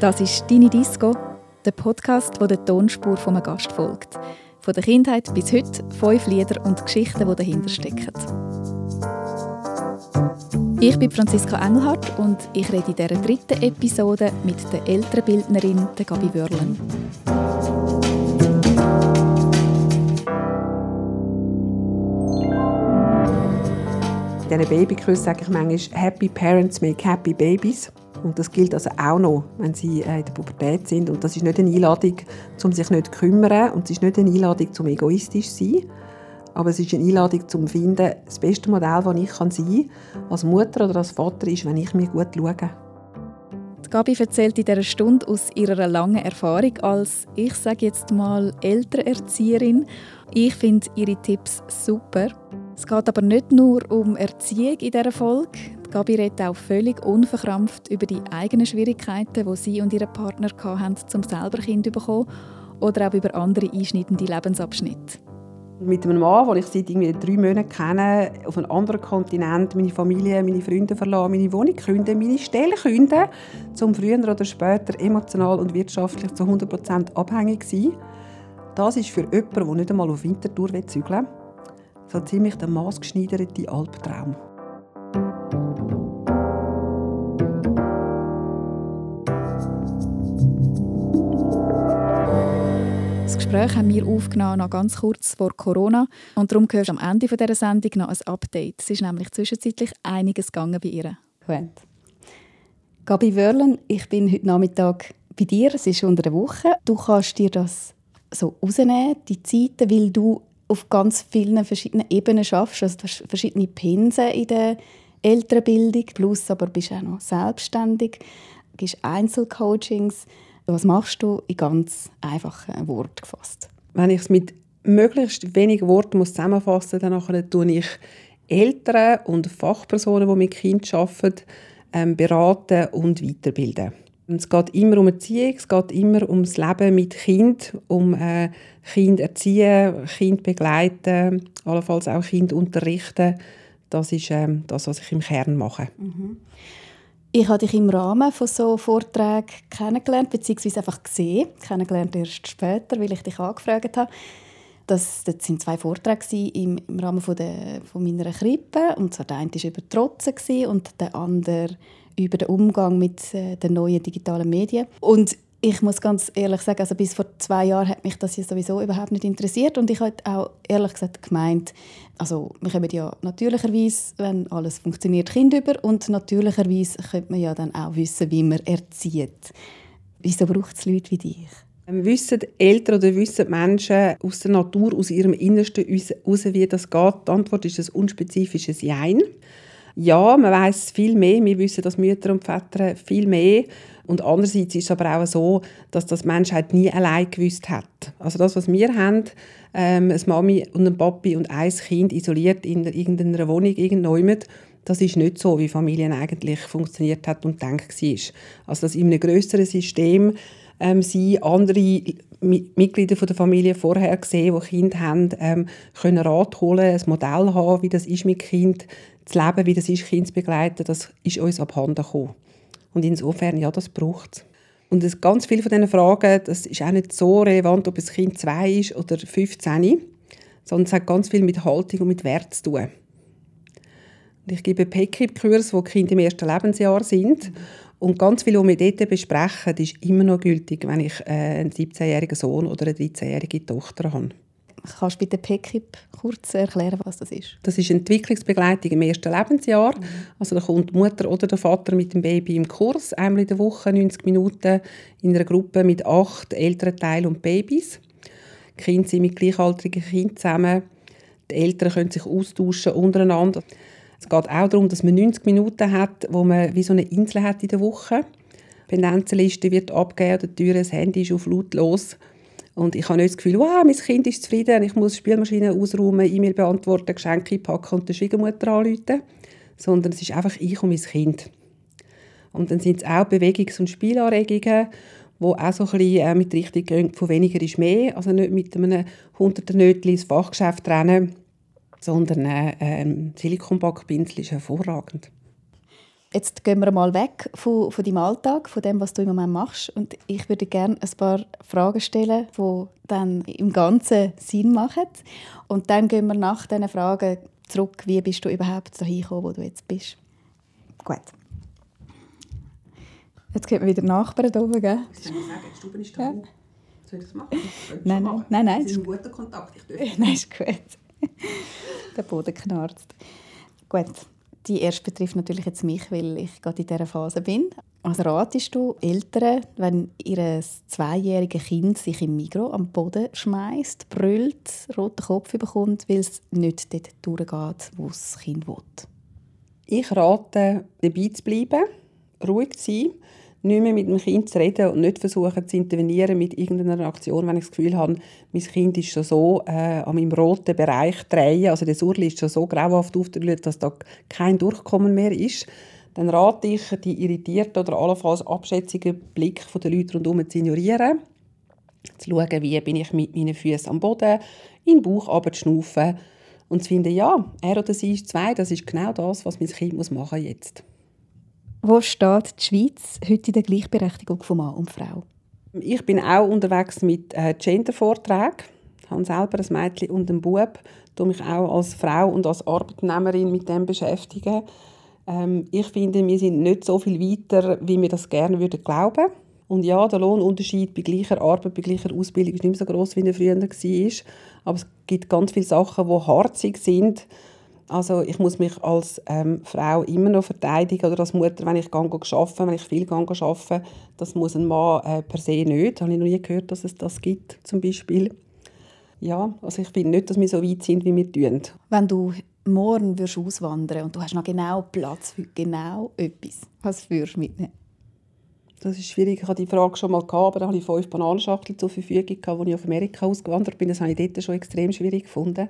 Das ist «Deine Disco», der Podcast, der der Tonspur einem Gast folgt. Von der Kindheit bis heute fünf Lieder und Geschichten, die dahinter stecken. Ich bin Franziska Engelhardt und ich rede in dieser dritten Episode mit der älteren Bildnerin der Gabi Wörlen. In diesen Babykurs sage ich manchmal, «Happy Parents make happy babies». Und das gilt also auch noch, wenn sie äh, in der Pubertät sind. Und das ist nicht eine Einladung, um sich nicht zu kümmern. Und es ist nicht eine Einladung, um egoistisch zu sein. Aber es ist eine Einladung, um zu finden, das beste Modell, das ich sein kann, als Mutter oder als Vater, ist, wenn ich mich gut schaue. Gabi erzählt in dieser Stunde aus ihrer langen Erfahrung als, ich sage jetzt mal, Elternerzieherin. Ich finde ihre Tipps super. Es geht aber nicht nur um Erziehung in dieser Folge. Gabi redet auch völlig unverkrampft über die eigenen Schwierigkeiten, die sie und ihre Partner hatten, um selber Kind zu bekommen, oder auch über andere einschneidende Lebensabschnitte. Mit einem Mann, den ich seit irgendwie drei Monaten kenne, auf einem anderen Kontinent, meine Familie, meine Freunde verlassen, meine Wohnung künden, meine Stelle künden, um früher oder später emotional und wirtschaftlich zu 100% abhängig zu sein. Das ist für jemanden, der nicht einmal auf Winterthur zügeln will, so ziemlich der maßgeschneiderte Albtraum. Gespräch haben wir aufgenommen, noch ganz kurz vor Corona. Und darum hörst du am Ende dieser Sendung noch ein Update. Es ist nämlich zwischenzeitlich einiges gegangen bei ihr. Gut. Gabi Wörlen, ich bin heute Nachmittag bei dir. Es ist unter der Woche. Du kannst dir das so rausnehmen, die Zeiten, weil du auf ganz vielen verschiedenen Ebenen schaffst. Also du hast verschiedene Pinsen in der Elternbildung, plus aber bist auch noch selbstständig, gibst Einzelcoachings. Was machst du in ganz einfachen Worten gefasst? Wenn ich es mit möglichst wenig Worten muss zusammenfassen muss, dann tue ich Eltern und Fachpersonen, die mit Kindern arbeiten, ähm, beraten und weiterbilden. Es geht immer um Erziehung, es geht immer ums Leben mit Kind, um äh, Kind erziehen, Kind begleiten, allenfalls auch Kind unterrichten. Das ist ähm, das, was ich im Kern mache. Mhm. Ich habe dich im Rahmen von so Vorträgen kennengelernt, beziehungsweise einfach gesehen. Kennengelernt erst später, weil ich dich angefragt habe. Das, sind zwei Vorträge im, im Rahmen von, der, von meiner Krippe. Und zwar der eine war über Trotzen und der andere über den Umgang mit äh, den neuen digitalen Medien. Und ich muss ganz ehrlich sagen, also bis vor zwei Jahren hat mich das ja sowieso überhaupt nicht interessiert und ich habe auch ehrlich gesagt gemeint, also wir kommen ja natürlicherweise, wenn alles funktioniert, Kind über und natürlicherweise könnte man ja dann auch wissen, wie man erzieht. Wieso braucht es Leute wie dich? Ähm, wissen Eltern oder wissen Menschen aus der Natur, aus ihrem Innersten heraus, wie das geht? Die Antwort ist ein unspezifisches Jein. Ja, man weiß viel mehr. Wir wissen, dass Mütter und Väter viel mehr und andererseits ist es aber auch so, dass das Menschheit nie allein gewusst hat. Also das, was wir haben, ähm, eine Mami und ein Papi und ein Kind isoliert in irgendeiner Wohnung, irgendjemand, das ist nicht so, wie Familien eigentlich funktioniert hat und denkt war. Also dass in einem größeren System ähm, sie andere Mitglieder der Familie vorher gesehen, die Kinder haben, ähm, können Rat holen, ein Modell haben, wie das ist mit Kind zu leben, wie das ist, Kind zu begleiten, das ist uns abhanden gekommen. Und insofern, ja, das braucht es. Und es, ganz viele von diesen Fragen, das ist auch nicht so relevant, ob ein Kind zwei ist oder 15, sondern es hat ganz viel mit Haltung und mit Wert zu tun. Und ich gebe PECIP-Kurs, wo Kinder im ersten Lebensjahr sind. Und ganz viel, was wir dort besprechen, ist immer noch gültig, wenn ich äh, einen 17-jährigen Sohn oder eine 13-jährige Tochter habe. Kannst du bitte PECIP kurz erklären, was das ist? Das ist Entwicklungsbegleitung im ersten Lebensjahr. Mhm. Also da kommt die Mutter oder der Vater mit dem Baby im Kurs, einmal in der Woche, 90 Minuten, in einer Gruppe mit acht Elternteilen und Babys. Die Kinder sind mit gleichaltrigen Kindern zusammen. Die Eltern können sich austauschen untereinander. Es geht auch darum, dass man 90 Minuten hat, wo man wie so eine Insel hat in der Woche. Die Pendenzenliste wird abgegeben, die Tür, das Handy ist auf lautlos. Und ich habe nicht das Gefühl, wow, mein Kind ist zufrieden, ich muss Spielmaschinen ausräumen, E-Mail beantworten, Geschenke packen und der Schwiegermutter anrufen. Sondern es ist einfach ich und mein Kind. Und dann sind es auch Bewegungs- und Spielanregungen, die auch so ein bisschen äh, mit Richtung gehen, von weniger ist mehr. Also nicht mit einem hunderten Nötchen ins Fachgeschäft rennen, sondern äh, ein Silikonbackpinsel ist hervorragend. Jetzt gehen wir mal weg von, von deinem Alltag, von dem, was du im Moment machst. Und ich würde gerne ein paar Fragen stellen, die dann im Ganzen Sinn machen. Und dann gehen wir nach diesen Fragen zurück, wie bist du überhaupt dahin gekommen, wo du jetzt bist. Gut. Jetzt geht man wieder Nachbarn da oben, gell? Ich muss sagen, die Stube ist da. Ja. Soll ich das machen? Nein, nein, nein, nein. Sie sind in guter Kontakt. Ich dürfte. Nein, ist gut. Der Boden knarzt. Gut. Die erste betrifft natürlich jetzt mich, weil ich gerade in dieser Phase bin. Also ratest du Eltern, wenn ihr zweijähriges Kind sich im Mikro am Boden schmeißt, brüllt, roten Kopf bekommt, weil es nicht dort durchgeht, wo das Kind will? Ich rate, dabei zu bleiben, ruhig zu sein nicht mehr mit dem Kind zu reden und nicht versuchen zu intervenieren mit irgendeiner Aktion, wenn ich das Gefühl habe, mein Kind ist schon so äh, an meinem roten Bereich drehen, also der Surli ist schon so grauhaft aufgelöst, dass da kein Durchkommen mehr ist, dann rate ich, die irritierten oder allenfalls abschätzigen Blick der Leute rundherum zu ignorieren, zu schauen, wie bin ich mit meinen Füßen am Boden, in den Bauch schnaufen und zu finden, ja, er oder sie ist zwei, das ist genau das, was mein Kind muss machen jetzt. Wo steht die Schweiz heute in der Gleichberechtigung von Mann und Frau? Ich bin auch unterwegs mit äh, Gender-Vorträgen. Ich habe selber ein Mädchen und einen Bub. Ich mich auch als Frau und als Arbeitnehmerin mit dem beschäftigen. Ähm, ich finde, wir sind nicht so viel weiter, wie wir das gerne würden glauben. Und ja, der Lohnunterschied bei gleicher Arbeit, bei gleicher Ausbildung ist nicht mehr so groß, wie er früher war. Aber es gibt ganz viele Sachen, die harzig sind also ich muss mich als ähm, Frau immer noch verteidigen oder als Mutter, wenn ich gehe, arbeiten, wenn ich viel gehe, arbeiten, das muss ein Mann äh, per se nicht. Habe ich noch nie gehört, dass es das gibt, zum Beispiel. Ja, also ich finde nicht, dass wir so weit sind, wie wir tun. Wenn du morgen wirst auswandern und du hast noch genau Platz für genau etwas, was würdest du mitnehmen? Das ist schwierig. Ich hatte die Frage schon mal, gehabt, aber da hatte ich fünf Bananenschachteln zur Verfügung, als ich auf Amerika ausgewandert bin. Das habe ich dort schon extrem schwierig gefunden.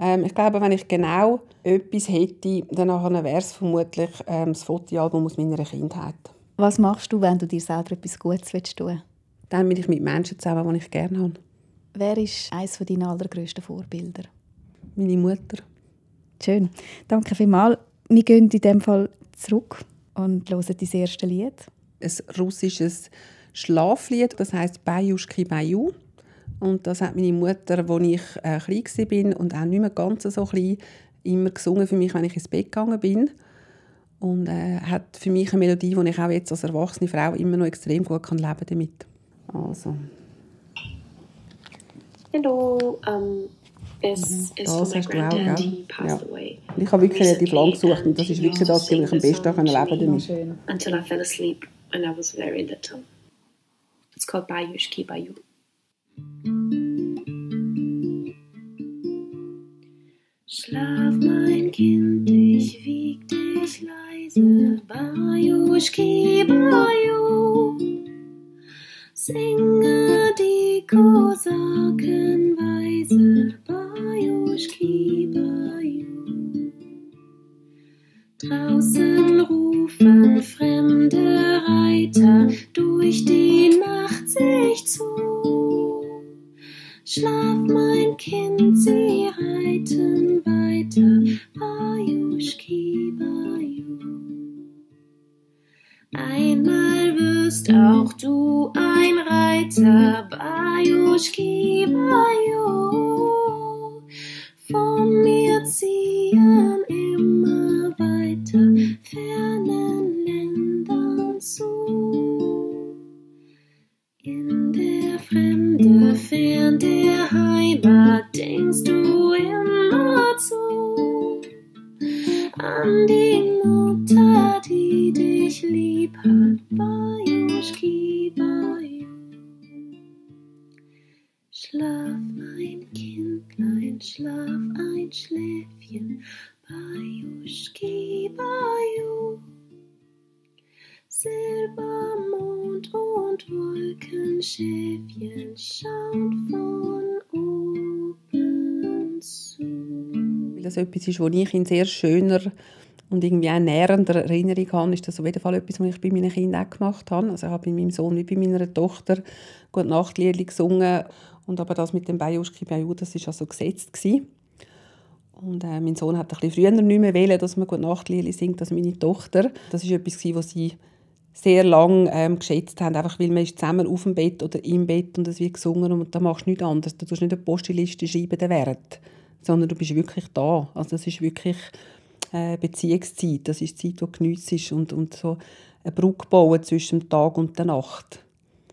Ähm, ich glaube, wenn ich genau etwas hätte, dann wäre es vermutlich ähm, das Fotoalbum aus meiner Kindheit. Was machst du, wenn du dir selber etwas Gutes willst tun Dann bin ich mit Menschen zusammen, die ich gerne habe. Wer ist eines deiner allergrößten Vorbilder? Meine Mutter. Schön. Danke vielmals. Wir gehen in diesem Fall zurück und hören das erste Lied. Ein russisches Schlaflied, das heißt Bayushki Bayu. Und das hat meine Mutter, als ich äh, klein war und auch nicht mehr ganz so klein, immer gesungen für mich, wenn ich ins Bett gegangen bin. Und äh, hat für mich eine Melodie, die ich auch jetzt als erwachsene Frau immer noch extrem gut kann leben damit. Also. Hallo, um, this is das for my granddad. He passed ja. away. Ich habe wirklich relativ lang gesucht und das ist wirklich das, was ich am besten leben damit. Until I fell asleep when I was very little. It's called Bayushki Bayu. Schlaf, mein Kind, ich wieg dich leise, Bajuschki, Baju. Singe die Kosakenweise, Bajuschki, Baju. Draußen rufen fremde Reiter durch die auch du ein Reiter. Bajuschki, Baju. Von mir etwas ist, was ich in sehr schöner und irgendwie auch nährender Erinnerung habe, ist das auf jeden Fall etwas, was ich bei meinen Kindern auch gemacht habe. Also ich habe bei meinem Sohn wie bei meiner Tochter gut Nachtlieder gesungen und aber das mit dem Bajuschki Baju, das war also gesetzt gewesen. Und äh, mein Sohn hat ein bisschen früher nicht mehr wählen, dass man gut Nachtlieder singt als meine Tochter. Das ist etwas, was sie sehr lange ähm, geschätzt haben, einfach weil man ist zusammen auf dem Bett oder im Bett und es wird gesungen und da machst du nichts anderes. Du tust nicht eine Postliste schreiben, den Wert, sondern du bist wirklich da. Also das ist wirklich äh, Beziehungszeit, das ist die Zeit, die du geniessest und, und so eine Brücke bauen zwischen dem Tag und der Nacht.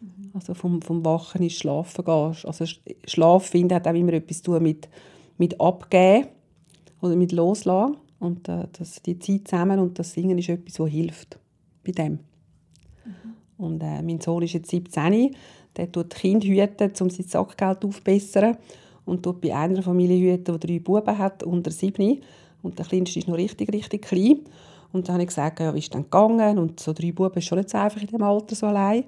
Mhm. Also vom, vom Wachen ins Schlafen gehst. Also Schlaf, finde hat auch immer etwas zu tun mit, mit Abgeben oder mit Loslassen. Und äh, das, die Zeit zusammen und das Singen ist etwas, was hilft bei dem. Mhm. Und äh, mein Sohn ist jetzt 17, der tut Kind hüten, um sein Sackgeld aufzubessern und tut bei einer Familie hüten, die drei Buben hat, unter sieben. Und der Kleinste ist noch richtig, richtig klein. Und dann habe ich gesagt, ja, wie ist denn gegangen? Und so drei Buben ist schon nicht so einfach in diesem Alter so allein.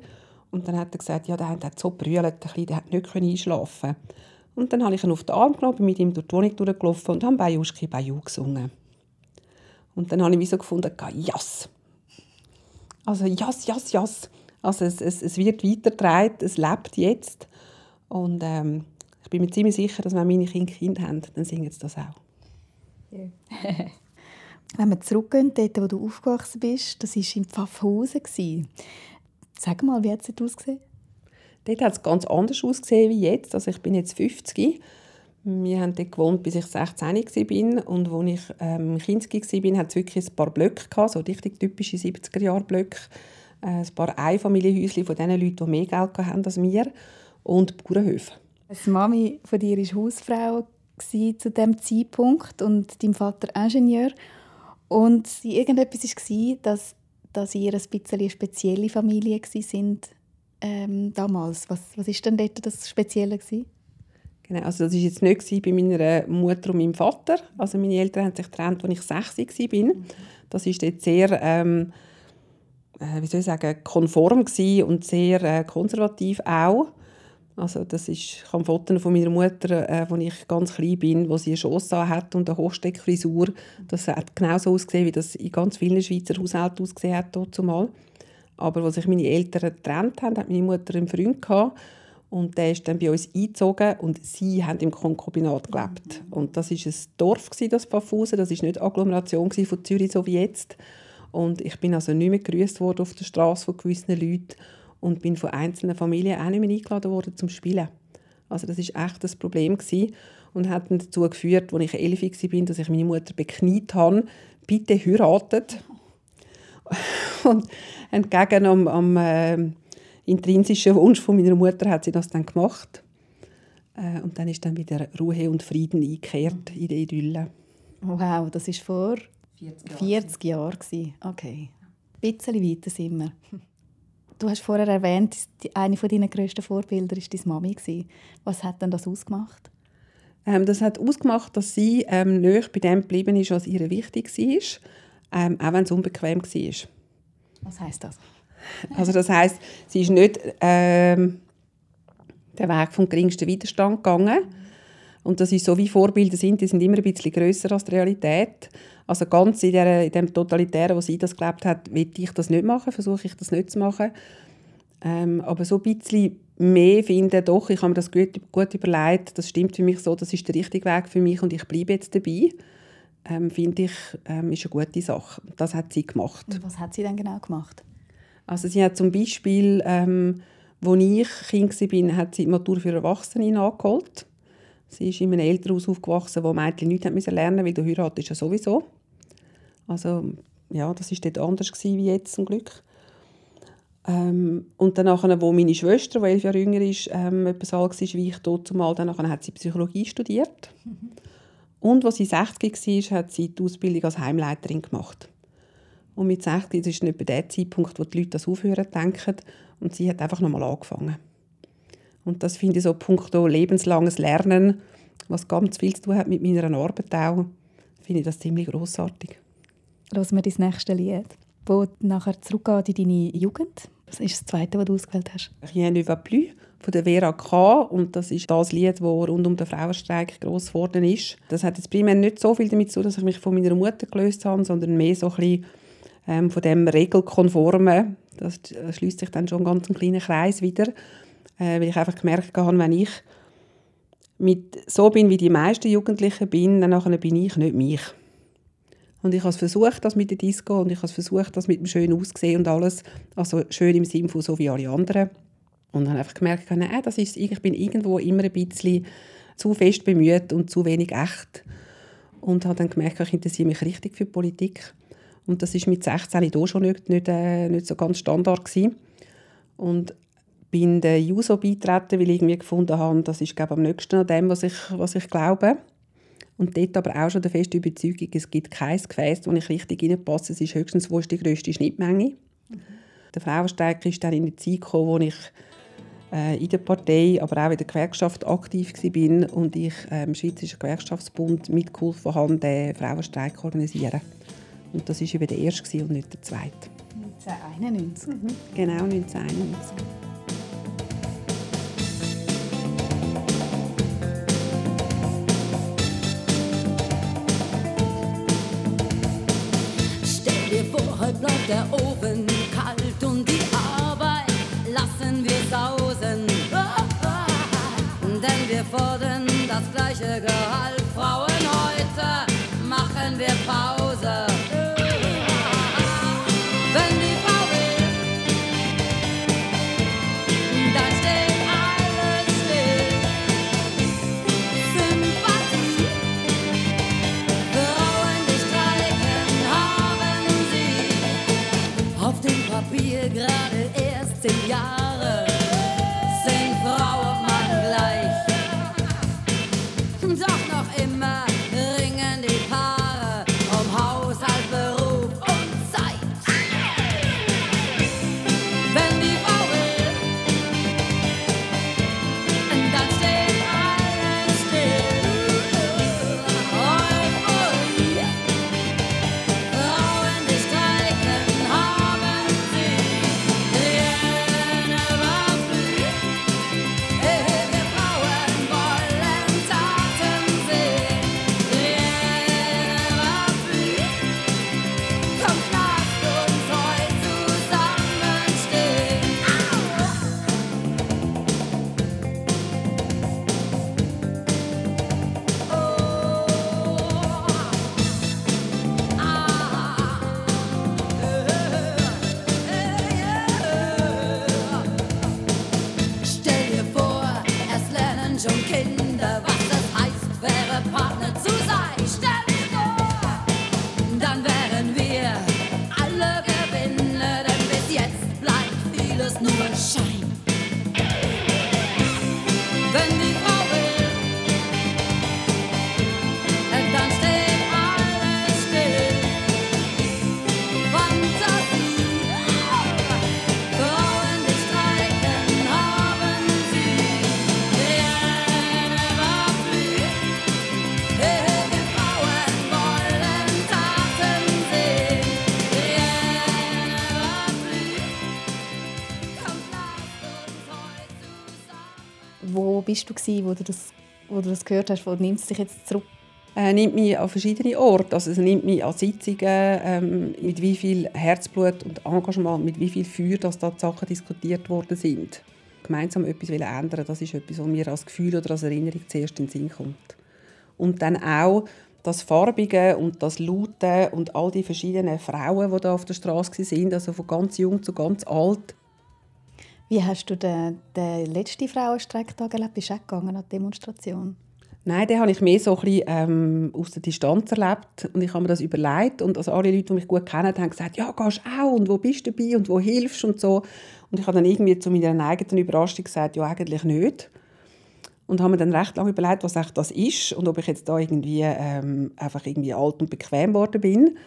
Und dann hat er gesagt, ja, der hat so brüllt, der Kleine, hat nicht einschlafen Und dann habe ich ihn auf den Arm genommen, bin mit ihm durch die Wohnung durchgelaufen und habe «Bajuschki, Baju» gesungen. Und dann habe ich wie so gefunden, «Jas!» Also «Jas, Jas, Jas!» Also es, es, es wird weitergetragen, es lebt jetzt. Und ähm, ich bin mir ziemlich sicher, dass wenn meine Kinder Kinder haben, dann singen sie das auch. Wenn wir zurückgehen, dort, wo du aufgewachsen bist, das war in Pfaffhausen. Sag mal, wie hat es ausgesehen? Dort hat es ganz anders ausgesehen wie jetzt. Also ich bin jetzt 50. Wir haben dort gewohnt, bis ich 16 war. Und als ich ähm, Kind war, hatte es wirklich ein paar Blöcke, gehabt, so richtig typische 70er-Jahre-Blöcke. Äh, ein paar Einfamilienhäuschen von den Leuten, die mehr Geld hatten als wir. Und Bauernhöfe. Die Mami von dir war Hausfrau zu dem Zeitpunkt und dein Vater Ingenieur. Und irgendetwas war, dass, dass ihr ein bisschen eine spezielle Familie sind ähm, damals. Was, was ist denn dort das Spezielle? Gewesen? Genau, also das war jetzt nicht bei meiner Mutter und meinem Vater. Also meine Eltern haben sich getrennt, als ich sechs war. Mhm. Das war dort sehr, ähm, äh, wie soll ich sagen, konform und sehr äh, konservativ auch. Also das ist, ich habe Fotos von meiner Mutter, äh, als ich ganz klein bin, wo sie eine Chance hat und eine Hochsteckfrisur. Das hat genauso ausgesehen, wie das in ganz vielen Schweizer Haushalten ausgesehen hat zumal. Aber als sich meine Eltern getrennt haben, hat meine Mutter einen Freund gehabt, und der ist dann bei uns eingezogen und sie haben im Konkubinat gelebt. Und das ist ein Dorf das Pfaffhausen, das ist nicht Agglomeration von Zürich so wie jetzt. Und ich bin also nicht mehr gegrüßt worden auf der Straße von gewissen Leuten und bin von einzelnen Familien auch nicht mehr eingeladen worden zum Spielen. Also das ist echt das Problem gewesen und hat dann dazu geführt, als ich elf war, dass ich meine Mutter bekniet habe, bitte heiratet. Und entgegen am, am äh, intrinsischen Wunsch von meiner Mutter hat sie das dann gemacht. Äh, und dann ist dann wieder Ruhe und Frieden eingekehrt in die Idylle. Wow, das war vor 40 Jahren. 40 Jahren. Okay. Ein bisschen weiter sind wir. Du hast vorher erwähnt, eine von deinen grössten Vorbilder war deine Mami. Was hat denn das ausgemacht? Ähm, das hat ausgemacht, dass sie ähm, näher bei dem geblieben ist, was ihr wichtig war, ähm, auch wenn es unbequem war. Was heißt das? Also das heißt, sie ist nicht ähm, den Weg vom geringsten Widerstand gegangen. Und das ist so, wie Vorbilder sind, die sind immer ein bisschen grösser als die Realität. Also ganz in, der, in dem Totalitären, wo sie das gelebt hat, will ich das nicht machen, versuche ich das nicht zu machen. Ähm, aber so ein bisschen mehr finden, doch, ich habe mir das gut, gut überlegt, das stimmt für mich so, das ist der richtige Weg für mich und ich bleibe jetzt dabei, ähm, finde ich, ähm, ist eine gute Sache. Das hat sie gemacht. Und was hat sie denn genau gemacht? Also sie hat zum Beispiel, ähm, als ich Kind war, hat sie die Matur für Erwachsene nachgeholt. Sie ist in einem Elternhaus aufgewachsen, wo Mädchen nichts lernen mussten, weil du heiratest ja sowieso. Also ja, das war dort anders wie jetzt zum Glück. Ähm, und dann, wo meine Schwester, die elf Jahre jünger ist, ähm, etwas alt war wie ich dort zumal, dann hat sie Psychologie studiert. Mhm. Und als sie 60 war, hat sie die Ausbildung als Heimleiterin gemacht. Und mit 60 das ist nicht bei dem Zeitpunkt, wo die Leute das aufhören denken. Und sie hat einfach nochmal angefangen. Und das finde ich so punkto lebenslanges Lernen, was ganz viel zu tun hat mit meiner Arbeit auch, finde ich das ziemlich grossartig. Hören wir das nächste Lied, wo nachher zurückgeht in deine Jugend. Das ist das zweite, das du ausgewählt hast. «Rien ne va plus» von der Vera K. Und das ist das Lied, das rund um den Frauenstreik gross geworden ist. Das hat jetzt primär nicht so viel damit zu tun, dass ich mich von meiner Mutter gelöst habe, sondern mehr so ein bisschen ähm, von dem regelkonformen. Das schließt sich dann schon einen ganz kleinen Kreis wieder, äh, weil ich einfach gemerkt habe, wenn ich mit so bin, wie die meisten Jugendlichen bin, dann bin ich nicht mich. Und ich habe versucht, das mit der Disco und ich habe versucht, das mit dem schönen Aussehen und alles, also schön im Sinne von so wie alle anderen. Und habe einfach gemerkt, nein, das ist, ich bin irgendwo immer ein bisschen zu fest bemüht und zu wenig echt. Und habe dann gemerkt, ich interessiere mich richtig für Politik. Und das ist mit 16 auch schon nicht, nicht, äh, nicht so ganz Standard gewesen. Und bin der JUSO beitreten, weil ich irgendwie gefunden habe, das ist glaube am nächsten an dem, was ich, was ich glaube. Und dort aber auch schon der feste Überzeugung, es gibt kein Gefäß, wo ich richtig reinpasse. Es ist höchstens, wo ist die grösste Schnittmenge. Mhm. Der Frauenstreik ist dann in die Zeit gekommen, wo ich äh, in der Partei, aber auch in der Gewerkschaft aktiv war und ich im Schweizerischen Gewerkschaftsbund mitgeholfen habe, den Frauenstreik zu organisieren. Und das war eben der erste und nicht der zweite. 1991? Mhm. Genau, 1991. bleibt der Ofen kalt und die Arbeit lassen wir sausen. Denn wir fordern das gleiche Gehalt. Frauen, heute machen wir Pause. Bist du gewesen, wo du das, wo du das gehört hast? Wo nimmst du dich jetzt zurück? Er nimmt mich an verschiedene Orte. Also, er nimmt mich an Sitzungen, ähm, mit wie viel Herzblut und Engagement, mit wie viel Feuer, dass da die Sachen diskutiert worden sind. Gemeinsam etwas ändern, das ist etwas, was mir als Gefühl oder als Erinnerung zuerst in den Sinn kommt. Und dann auch das Farbige und das Laute und all die verschiedenen Frauen, die da auf der Straße waren, also von ganz jung zu ganz alt, wie hast du den, den letzten Frauenstreik erlebt? Bist du auch gegangen an die Demonstration? Nein, den habe ich mehr so ein bisschen, ähm, aus der Distanz erlebt und ich habe mir das überlegt und also alle Leute, die mich gut kennen, haben gesagt, ja, gehst auch und wo bist du dabei und wo hilfst und so. Und ich habe dann irgendwie zu meiner eigenen Überraschung gesagt, ja, eigentlich nicht. Und habe mir dann recht lange überlegt, was echt das ist und ob ich jetzt da irgendwie ähm, einfach irgendwie alt und bequem geworden bin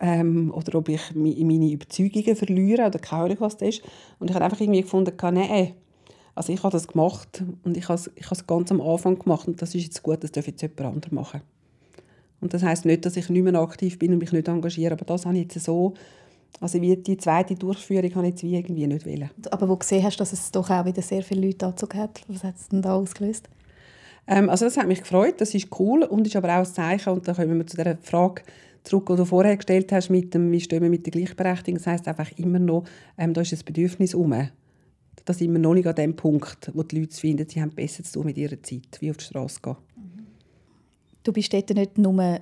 ähm, oder ob ich meine Überzeugungen verliere oder keine Ahnung, was das ist. Und ich habe einfach irgendwie gefunden, nein, also ich habe das gemacht und ich habe es, ich habe es ganz am Anfang gemacht und das ist jetzt gut, das darf jetzt jemand anderes machen. Und das heißt nicht, dass ich nicht mehr aktiv bin und mich nicht engagiere, aber das habe ich jetzt so, also wie die zweite Durchführung habe ich jetzt wie irgendwie nicht wollen. Aber wo du gesehen hast, dass es doch auch wieder sehr viele Leute angezogen hat, was hat es denn da ausgelöst? Ähm, also das hat mich gefreut, das ist cool und ist aber auch ein Zeichen und da kommen wir zu der Frage, zurück, die du vorher gestellt hast, mit dem, wie stehen wir mit der Gleichberechtigung. Das heisst einfach immer noch, ähm, da ist ein Bedürfnis um. Da sind wir noch nicht an dem Punkt, wo die Leute finden, sie haben besser zu tun mit ihrer Zeit, wie auf die Straße gehen. Du bist dort nicht nur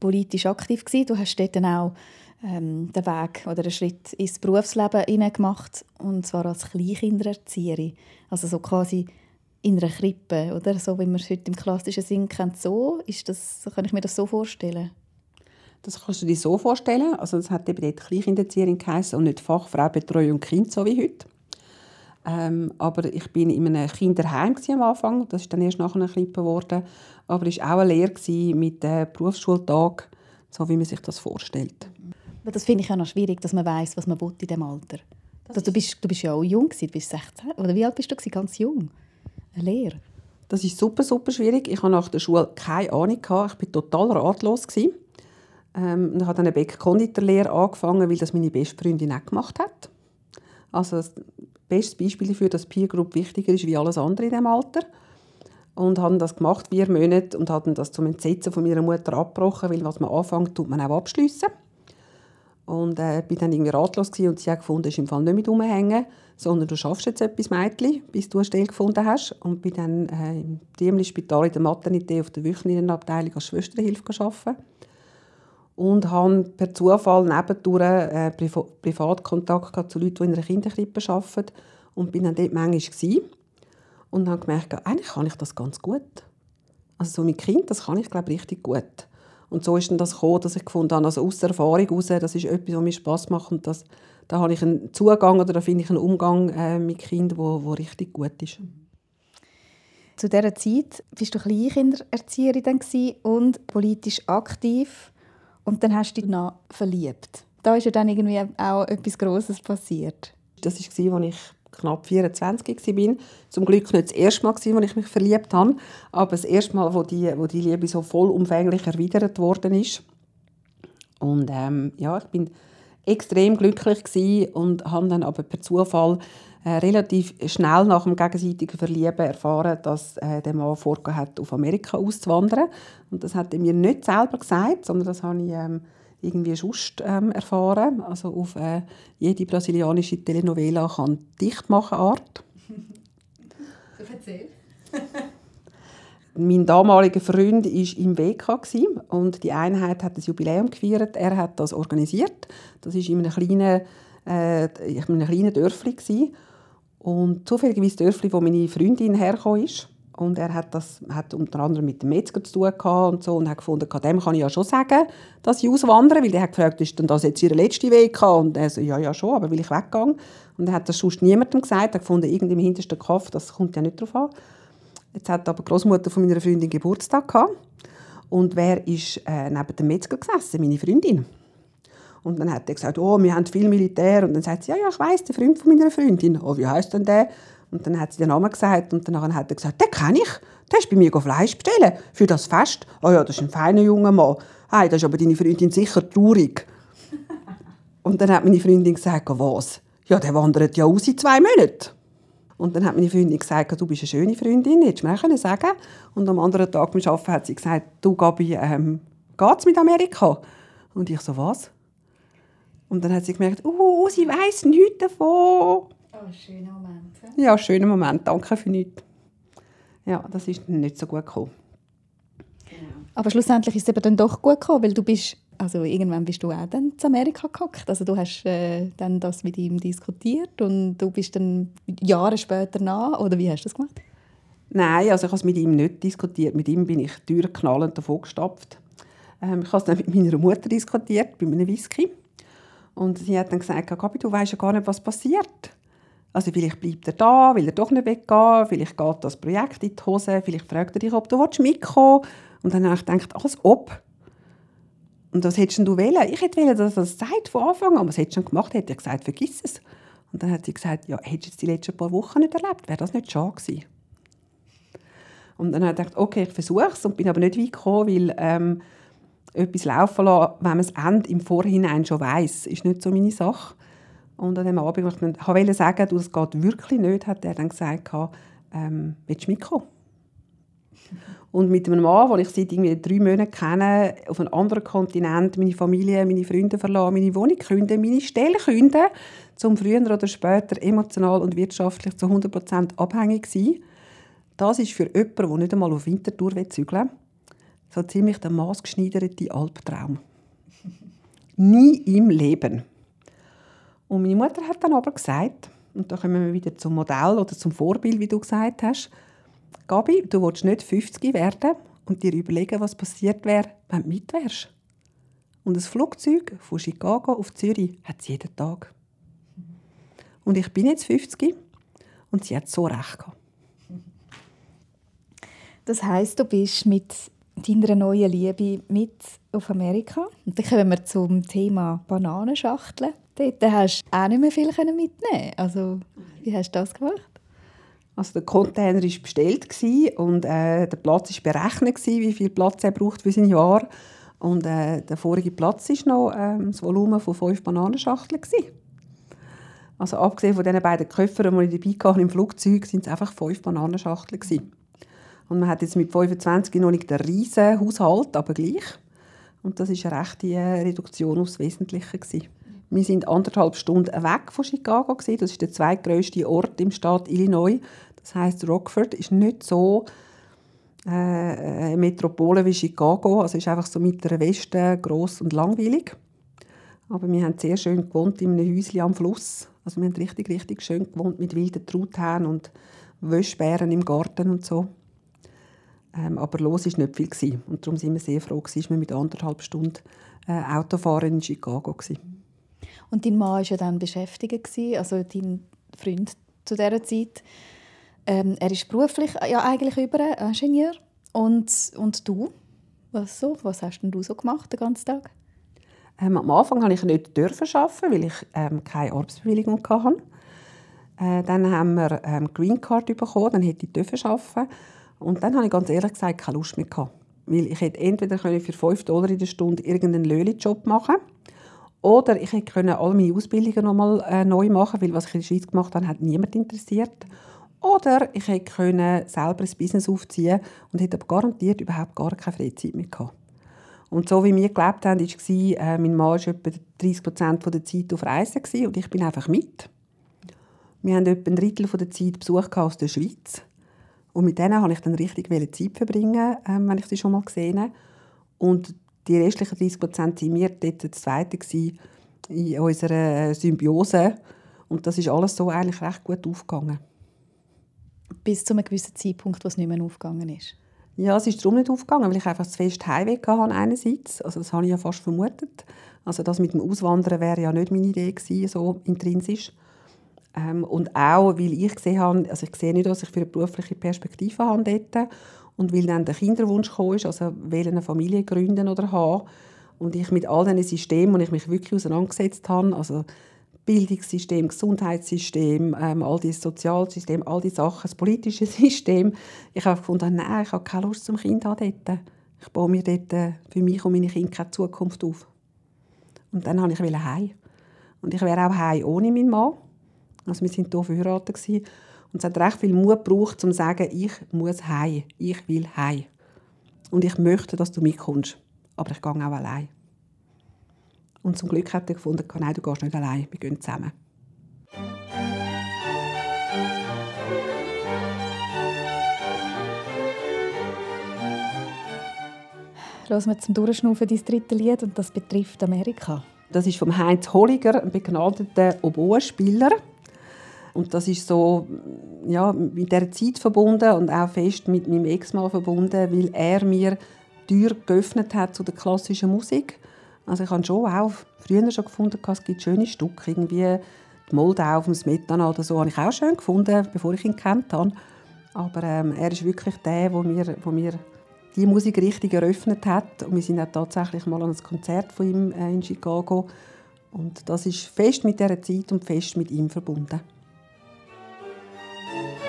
politisch aktiv gewesen, du hast dort auch ähm, den Weg oder einen Schritt ins Berufsleben gemacht und zwar als Kleinkindererzieherin, also so quasi in einer Krippe, oder so wie man es heute im klassischen Sinn kennt. So ist das, so kann ich mir das so vorstellen. Das kannst du dir so vorstellen. Also das hat eben dort Kleinkinderzieherin geheißen und nicht Fachfrau Betreuung Kind so wie heute. Ähm, aber ich bin in einem Kinderheim am Anfang. Das ist dann erst nachher eine Krippe geworden. Aber es war auch eine Lehre mit dem Berufsschultag, so wie man sich das vorstellt. Aber das finde ich auch noch schwierig, dass man weiß, was man in diesem Alter. Das du, bist, du bist ja auch jung, du bist 16. Oder wie alt bist du? Ganz jung. Eine Lehre. Das ist super, super schwierig. Ich hatte nach der Schule keine Ahnung. Ich war total ratlos. Ähm, ich habe dann eine Bäck-Konditorlehre angefangen, weil das meine beste Freundin auch gemacht hat. Also das beste Beispiel dafür, dass Peer Group wichtiger ist wie alles andere in diesem Alter. Und haben das gemacht, vier Monate, und haben das zum Entsetzen von meiner Mutter abgebrochen, weil was man anfängt, tut man auch abschliessen. Und äh, bin dann irgendwie ratlos gewesen und sie hat gefunden, ist im Fall nicht mit rumhängen, sondern du schaffst jetzt etwas, Mädchen, bis du eine Stelle gefunden hast. Und bin dann äh, im Diemli-Spital in der Maternität auf der Wöchnerinnenabteilung als Schwesterhilfe arbeiten und habe per Zufall nebendurch äh, Priva Privatkontakt zu Leuten, die in einer Kinderkrippe arbeiten und bin dann dort manchmal gewesen. und habe gemerkt, eigentlich kann ich das ganz gut. Also so mit Kind, das kann ich glaube richtig gut. Und so ist dann das gekommen, dass ich gefunden habe, also aus der Erfahrung heraus, das ist etwas, was mir Spass macht und das, da habe ich einen Zugang oder da finde ich einen Umgang äh, mit Kindern, wo, wo richtig gut ist. Zu dieser Zeit bist du Kleinkindererzieherin und politisch aktiv und dann hast du dich noch verliebt. Da ist ja dann irgendwie auch etwas Grosses passiert. Das war, als ich knapp 24 war. Zum Glück nicht das erste Mal, als ich mich verliebt habe, aber das erste Mal, wo die, wo die Liebe so vollumfänglich erwidert worden ist. Und ähm, ja, ich bin extrem glücklich und habe dann aber per Zufall äh, relativ schnell nach dem gegenseitigen Verlieben erfahren, dass äh, der Mann vorgehabt hat, auf Amerika auszuwandern. Und das hat er mir nicht selber gesagt, sondern das habe ich ähm, irgendwie sonst ähm, erfahren. Also auf äh, jede brasilianische Telenovela kann dicht machen Art. So erzähl. mein damaliger Freund war im WK und die Einheit hat das Jubiläum gefeiert. Er hat das organisiert. Das war in einem kleinen, äh, in einem kleinen Dörfli. Und zufälligerweise Dörfli, wo meine Freundin hergekommen ist. Und er hat das hat unter anderem mit dem Metzger zu tun gehabt und so und hat gefunden, dem kann ich ja schon sagen, dass ich auswandere, weil er hat gefragt, ist denn das jetzt ihre letzte Weg und er so, ja, ja schon, aber will ich weggegangen. Und er hat das sonst niemandem gesagt, er gefunden, irgend im hintersten Kopf, das kommt ja nicht drauf an. Jetzt hat aber die Großmutter von meiner Freundin Geburtstag gehabt und wer ist äh, neben dem Metzger gesessen? Meine Freundin. Und dann hat er gesagt, oh, wir haben viel Militär. Und dann sagt sie, ja, ja, ich weiß, der Freund von meiner Freundin. Oh, wie heißt denn der? Und dann hat sie den Namen gesagt und dann hat er gesagt, den kenne ich. Der ist bei mir Fleisch bestellen für das Fest. Oh ja, das ist ein feiner junger Mann. Hey, das ist aber deine Freundin sicher traurig. und dann hat meine Freundin gesagt, was? Ja, der wandert ja aus in zwei Monaten. Und dann hat meine Freundin gesagt, du bist eine schöne Freundin, hättest du mir auch sagen Und am anderen Tag beim Arbeiten hat sie gesagt, du Gabi, ähm, geht's mit Amerika? Und ich so, was? Und dann hat sie gemerkt, oh, sie weiß nichts davon. Oh, schöner Moment. Ja, schöner Moment. Danke für nichts. Ja, das ist nicht so gut gekommen. Genau. Aber schlussendlich ist es eben dann doch gut gekommen, weil du bist, also irgendwann bist du auch dann zu Amerika gehockt. Also du hast äh, dann das mit ihm diskutiert und du bist dann Jahre später nach, oder wie hast du das gemacht? Nein, also ich habe es mit ihm nicht diskutiert. Mit ihm bin ich türknallend davon gestapft. Ähm, ich habe es dann mit meiner Mutter diskutiert, bei einem Whisky. Und sie hat dann gesagt, Gabi, du weißt ja gar nicht, was passiert. Also vielleicht bleibt er da, will er doch nicht weggehen, vielleicht geht das Projekt in die Hose, vielleicht fragt er dich, ob du mitkommen willst. Und dann habe ich gedacht, als ob. Und was hättest du wählen? Ich hätte wählen, dass er das sagt von Anfang an. Was hättest du schon gemacht? Hätte ich gesagt, vergiss es. Und dann hat sie gesagt, ja, hättest du die letzten paar Wochen nicht erlebt, wäre das nicht schade gewesen. Und dann habe ich gedacht, okay, ich versuche es und bin aber nicht weit gekommen, weil ähm, etwas laufen lassen, wenn man das Ende im Vorhinein schon weiß, ist nicht so meine Sache. Und an dem Abend wollte ich dann, sagen, du, das geht wirklich nicht, hat er dann gesagt, ähm, willst du mitkommen? Und mit einem Mann, den ich seit irgendwie drei Monaten kenne, auf einem anderen Kontinent, meine Familie, meine Freunde verlassen, meine Wohnung künden, meine Stelle künden, zum früher oder später emotional und wirtschaftlich zu 100% abhängig sein. Das ist für jemanden, der nicht einmal auf Wintertour zügeln will, so ziemlich der maßgeschneiderte Albtraum. Nie im Leben. Und meine Mutter hat dann aber gesagt, und da kommen wir wieder zum Modell oder zum Vorbild, wie du gesagt hast, Gabi, du willst nicht 50 werden und dir überlegen, was passiert wäre, wenn du mit wärst. Und ein Flugzeug von Chicago auf Zürich hat es jeden Tag. Und ich bin jetzt 50 und sie hat so recht gehabt. Das heißt, du bist mit deiner neuen Liebe mit auf Amerika. Und dann kommen wir zum Thema Bananenschachteln. Dort hast du auch nicht mehr viel mitnehmen Also, wie hast du das gemacht? Also der Container war bestellt und äh, der Platz war berechnet, wie viel Platz er braucht für sein Jahr. Und äh, der vorige Platz war noch äh, das Volumen von fünf Bananenschachteln. Also abgesehen von diesen beiden Köffern, die ich dabei hatte im Flugzeug, waren es einfach fünf Bananenschachteln. Gewesen. Und man hat jetzt mit 25 noch nicht einen riesen Haushalt, aber gleich. Und das war eine rechte äh, Reduktion aufs Wesentliche. Gewesen. Wir sind anderthalb Stunden weg von Chicago. Gewesen. Das ist der zweitgrößte Ort im Staat Illinois. Das heißt, Rockford ist nicht so äh, eine Metropole wie Chicago. Also ist einfach so mittlerer Westen, gross und langweilig. Aber wir haben sehr schön gewohnt in einem Häuschen am Fluss. Also wir haben richtig, richtig schön gewohnt mit wilden Truthähnen und Wäschbären im Garten und so. Ähm, aber los war nicht viel. Gewesen. Und darum sind wir sehr froh, dass wir mit anderthalb Stunden äh, Autofahren in Chicago waren. Und dein Mann war ja dann beschäftigt, also dein Freund zu dieser Zeit. Ähm, er ist beruflich ja eigentlich über Ingenieur. Und, und du? Was, so? Was hast denn du so gemacht den ganzen Tag? Ähm, am Anfang durfte ich nicht dürfen arbeiten, weil ich ähm, keine Arbeitsbewilligung hatte. Äh, dann haben wir ähm, Green Card bekommen, dann hätte ich dürfen arbeiten. Und dann habe ich ganz ehrlich gesagt keine Lust mehr gehabt. Weil ich hätte entweder für 5 Dollar in der Stunde irgendeinen Löhli-Job machen oder ich hätte all meine Ausbildungen nochmal äh, neu machen weil was ich in der Schweiz gemacht habe, hat niemand interessiert. Oder ich hätte selber ein Business aufziehen und hätte garantiert überhaupt gar keine Freizeit mehr gehabt. Und so wie wir gelebt haben, war, äh, mein Mann war etwa 30 Prozent der Zeit auf Reisen und ich bin einfach mit. Wir haben etwa ein Drittel der Zeit Besuch aus der Schweiz. Und mit denen konnte ich dann richtig Zeit verbringen, ähm, wenn ich sie schon mal gesehen habe. Und die restlichen 30 Prozent waren wir dort das Zweite in unserer äh, Symbiose. Und das ist alles so eigentlich recht gut aufgegangen. Bis zu einem gewissen Zeitpunkt, wo es nicht mehr aufgegangen ist? Ja, es ist darum nicht aufgegangen, weil ich einfach zu fest Heimweh hatte einerseits. Also das habe ich ja fast vermutet. Also das mit dem Auswandern wäre ja nicht meine Idee gewesen, so intrinsisch. Ähm, und auch, weil ich gesehen habe, also ich sehe nicht, was ich für eine berufliche Perspektive habe dort. Und weil dann der Kinderwunsch kam, also will eine Familie gründen oder haben. Und ich mit all diesen Systemen, und ich mich wirklich auseinandergesetzt habe, also Bildungssystem, Gesundheitssystem, ähm, all die Sozialsystem, all die Sachen, das politische System. Ich habe gefunden, nein, ich habe keine Lust zum Kind dort. Ich baue mir dort äh, für mich und meine Kinder keine Zukunft auf. Und dann wollte ich heim. Und ich wäre auch heim ohne meinen Mann. Also wir waren hier verheiratet. Und es hat recht viel Mut gebraucht, um zu sagen, ich muss heim, ich will heim. Und ich möchte, dass du mitkommst. Aber ich gehe auch allein. Und zum Glück hat er gefunden, nein, du gehst nicht allein, wir gehen zusammen. Hören wir zum Durchschnaufen dein dritte Lied und das betrifft Amerika. Das ist von Heinz Holliger, ein begnadeter Oboe-Spieler. Und das ist so ja, mit der Zeit verbunden und auch fest mit meinem Ex-Mann verbunden, weil er mir die Tür geöffnet hat zu der klassischen Musik. Also ich habe schon auch früher schon gefunden, es gibt schöne Stücke, irgendwie die Moldau auf dem Smetana oder so, habe ich auch schön gefunden, bevor ich ihn kennt habe. Aber ähm, er ist wirklich der, wo mir, wo mir die Musik richtig eröffnet hat. Und wir sind auch tatsächlich mal an ein Konzert von ihm äh, in Chicago. Und das ist fest mit dieser Zeit und fest mit ihm verbunden. thank you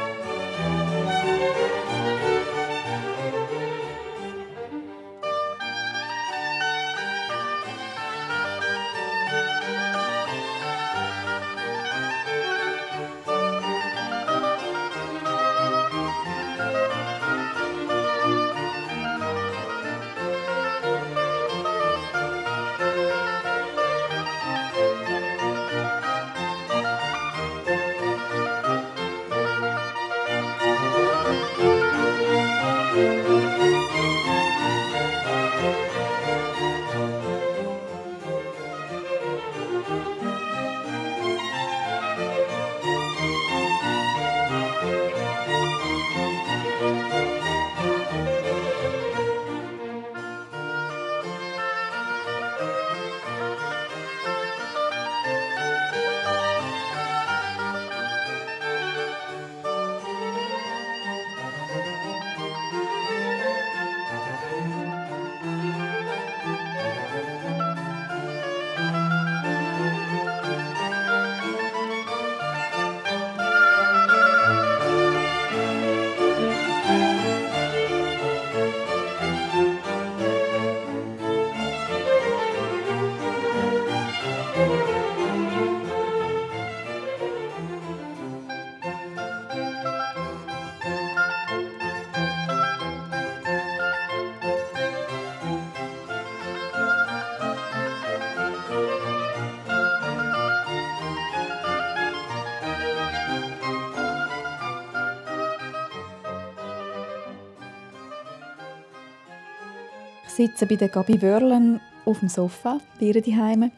sitze bei Gabi Wörlen auf dem Sofa bei ihr daheim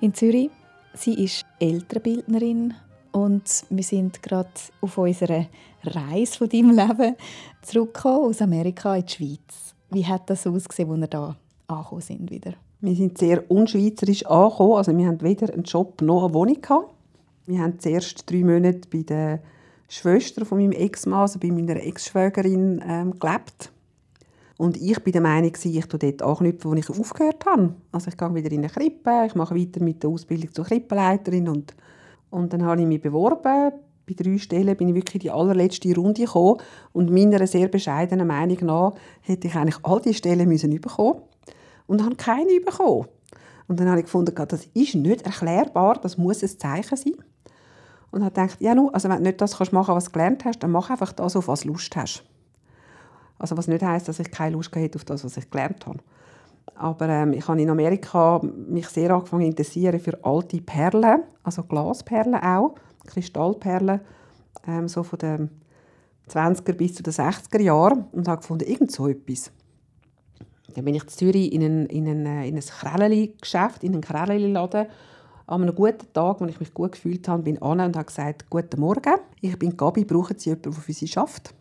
in Zürich. Sie ist Elternbildnerin und wir sind gerade auf unserer Reise von deinem Leben zurückgekommen aus Amerika in die Schweiz. Wie hat das ausgesehen, als wir da angekommen sind wieder? Wir sind sehr unschweizerisch angekommen. Also wir hatten weder einen Job noch eine Wohnung. Gehabt. Wir haben zuerst drei Monate bei der Schwester von meinem Ex-Mann, also bei meiner Ex-Schwägerin, ähm, gelebt. Und ich bin der Meinung, ich tue dort anknüpfen, wo ich aufgehört habe. Also ich gehe wieder in eine Krippe, ich mache weiter mit der Ausbildung zur Krippenleiterin und, und dann habe ich mich beworben. Bei drei Stellen bin ich wirklich die allerletzte Runde gekommen und meiner sehr bescheidenen Meinung nach hätte ich eigentlich all diese Stellen müssen bekommen und habe keine bekommen. Und dann habe ich gefunden, das ist nicht erklärbar, das muss ein Zeichen sein. Und habe gedacht, ja, nu, also wenn du nicht das machen kannst, was du gelernt hast, dann mach einfach das, auf was du Lust hast. Also was nicht heisst, dass ich keine Lust hätte auf das, was ich gelernt habe. Aber ähm, ich habe in Amerika mich sehr angefangen interessieren für alte Perlen, also Glasperlen auch, Kristallperlen, ähm, so von den 20er bis zu den 60er Jahren und habe gefunden, irgend so etwas. Dann bin ich in Zürich in ein, in ein, äh, in ein Kräleli-Geschäft, in einen Kräleli-Laden. An einem guten Tag, als ich mich gut gefühlt habe, bin ich und habe gesagt, «Guten Morgen, ich bin Gabi, brauchen Sie jemanden, der für Sie arbeitet?»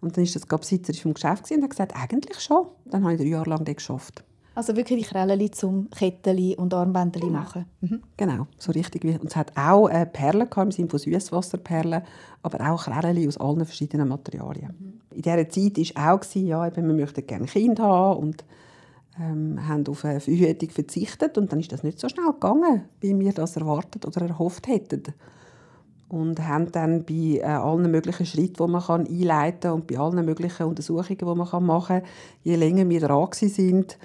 Und dann ist das Besitzer vom Geschäft und hat gesagt, eigentlich schon. Dann habe ich drei Jahre lang dort geschafft. Also wirklich die Krällen zum Kettchen und Armbändchen genau. machen. Mhm. Genau, so richtig. Und es hat auch äh, Perlen im Sinne von Süßwasserperlen, aber auch Krällen aus allen verschiedenen Materialien. Mhm. In dieser Zeit war auch, ja, eben, wir möchten gerne Kind haben und ähm, haben auf eine Verhütung verzichtet. Und dann ist das nicht so schnell gegangen, wie wir das erwartet oder erhofft hätten und haben dann bei äh, allen möglichen Schritten, die man kann einleiten kann und bei allen möglichen Untersuchungen, die man machen kann, je länger wir dran sind,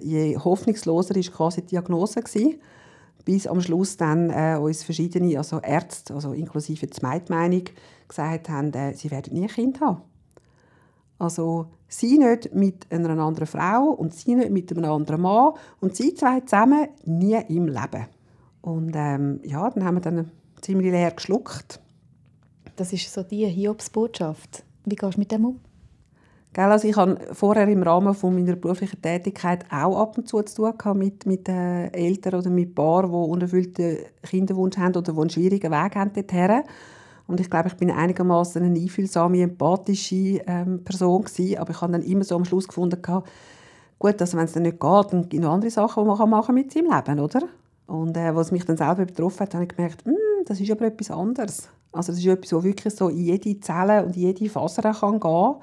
je hoffnungsloser war quasi die Diagnose gewesen, bis am Schluss dann äh, uns verschiedene also Ärzte, also inklusive die Zweitmeinung, gesagt haben, äh, sie werden nie ein Kind haben. Also sie nicht mit einer anderen Frau und sie nicht mit einem anderen Mann und sie zwei zusammen nie im Leben. Und ähm, ja, dann haben wir dann ziemlich leer geschluckt. Das ist so die Hiobsbotschaft. Wie gehst du mit dem um? also ich hatte vorher im Rahmen von meiner beruflichen Tätigkeit auch ab und zu zu tun mit, mit äh, Eltern oder mit Paaren, die unerfüllten Kinderwunsch haben oder die einen schwierigen Weg haben dorthin. Und ich glaube, ich bin einigermaßen eine einfühlsame, empathische ähm, Person gewesen, aber ich habe dann immer so am Schluss gefunden, gut, also wenn es dann nicht geht, dann gibt es noch andere Sachen, die man machen mit seinem Leben, oder? Und äh, was mich dann selber betroffen hat, habe ich gemerkt, hm, das ist aber etwas anderes. Also das ist etwas, das wirklich so in jede Zelle und in jede Faser kann gehen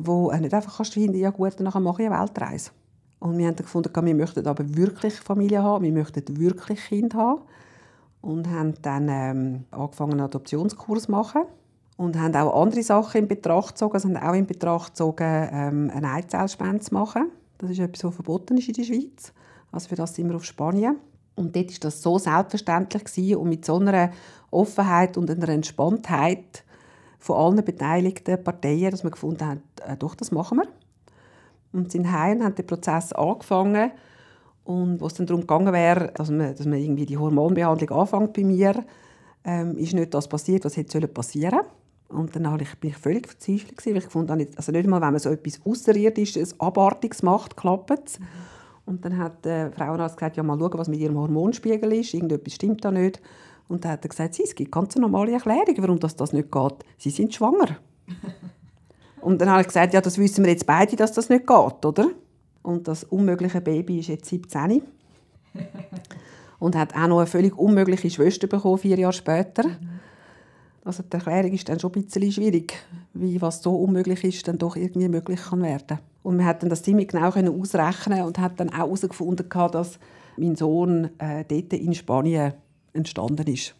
wo nicht einfach kannst finden, ja gut, dann mache ich eine Weltreise. Und wir haben gefunden, wir möchten aber wirklich Familie haben, wir möchten wirklich Kind haben. Und haben dann ähm, angefangen, einen Adoptionskurs zu machen. Und haben auch andere Sachen in Betracht gezogen. Also haben auch in Betracht gezogen, ähm, eine Eizellspende zu machen. Das ist etwas, was verboten ist in der Schweiz. Also für das sind wir auf Spanien. Und dort war das so selbstverständlich und mit so einer Offenheit und einer Entspanntheit von allen beteiligten Parteien, dass wir gefunden haben, äh, doch, das machen wir. Und sind heim haben den Prozess angefangen. Und was dann darum gegangen wäre, dass man, dass man irgendwie die Hormonbehandlung anfängt bei mir, ähm, ist nicht das passiert, was hätte passieren sollen. Und dann ich, bin ich völlig verzweifelt, weil ich habe, also nicht mal, wenn man so etwas Außerirdisches, Abartiges macht, klappt es. Mhm. Und dann hat der Frauenarzt gesagt, ja, mal schauen, was mit ihrem Hormonspiegel ist. Irgendetwas stimmt da nicht. Und dann hat er gesagt, es gibt ganz normale Erklärung, warum das, das nicht geht. Sie sind schwanger. und dann habe ich gesagt, ja, das wissen wir jetzt beide, dass das nicht geht, oder? Und das unmögliche Baby ist jetzt 17. und hat auch noch eine völlig unmögliche Schwester bekommen, vier Jahre später. Also die Erklärung ist dann schon ein bisschen schwierig, wie was so unmöglich ist, dann doch irgendwie möglich kann werden. Und wir konnten das ziemlich genau ausrechnen und hat dann auch herausgefunden, dass mein Sohn äh, dort in Spanien entstanden ist.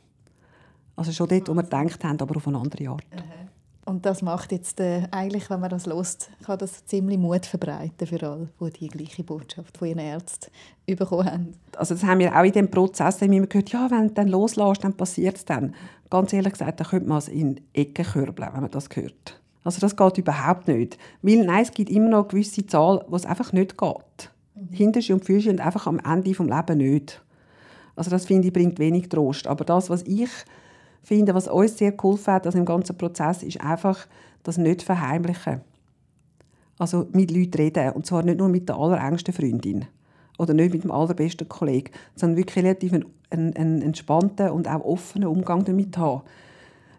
Also schon dort, wo wir gedacht haben, aber auf eine andere Art. Und das macht jetzt, äh, eigentlich, wenn man das lost, kann das ziemlich Mut verbreiten für alle, die die gleiche Botschaft von ihren Ärzten bekommen haben. Also das haben wir auch in dem Prozess immer gehört, ja, wenn du dann loslässt, dann passiert es dann. Ganz ehrlich gesagt, da könnte man es in Ecken körbeln, wenn man das hört. Also das geht überhaupt nicht. Weil nein, es gibt immer noch eine gewisse Zahl, wo es einfach nicht geht. Mhm. Hinterste und Füße und einfach am Ende des Lebens nicht. Also das finde ich bringt wenig Trost. Aber das, was ich finde, was uns sehr geholfen hat also im ganzen Prozess, ist einfach das nicht verheimlichen. Also mit Leuten reden. Und zwar nicht nur mit der allerengsten Freundin oder nicht mit dem allerbesten Kollegen, sondern wirklich relativ einen, einen, einen entspannten und auch offenen Umgang damit haben.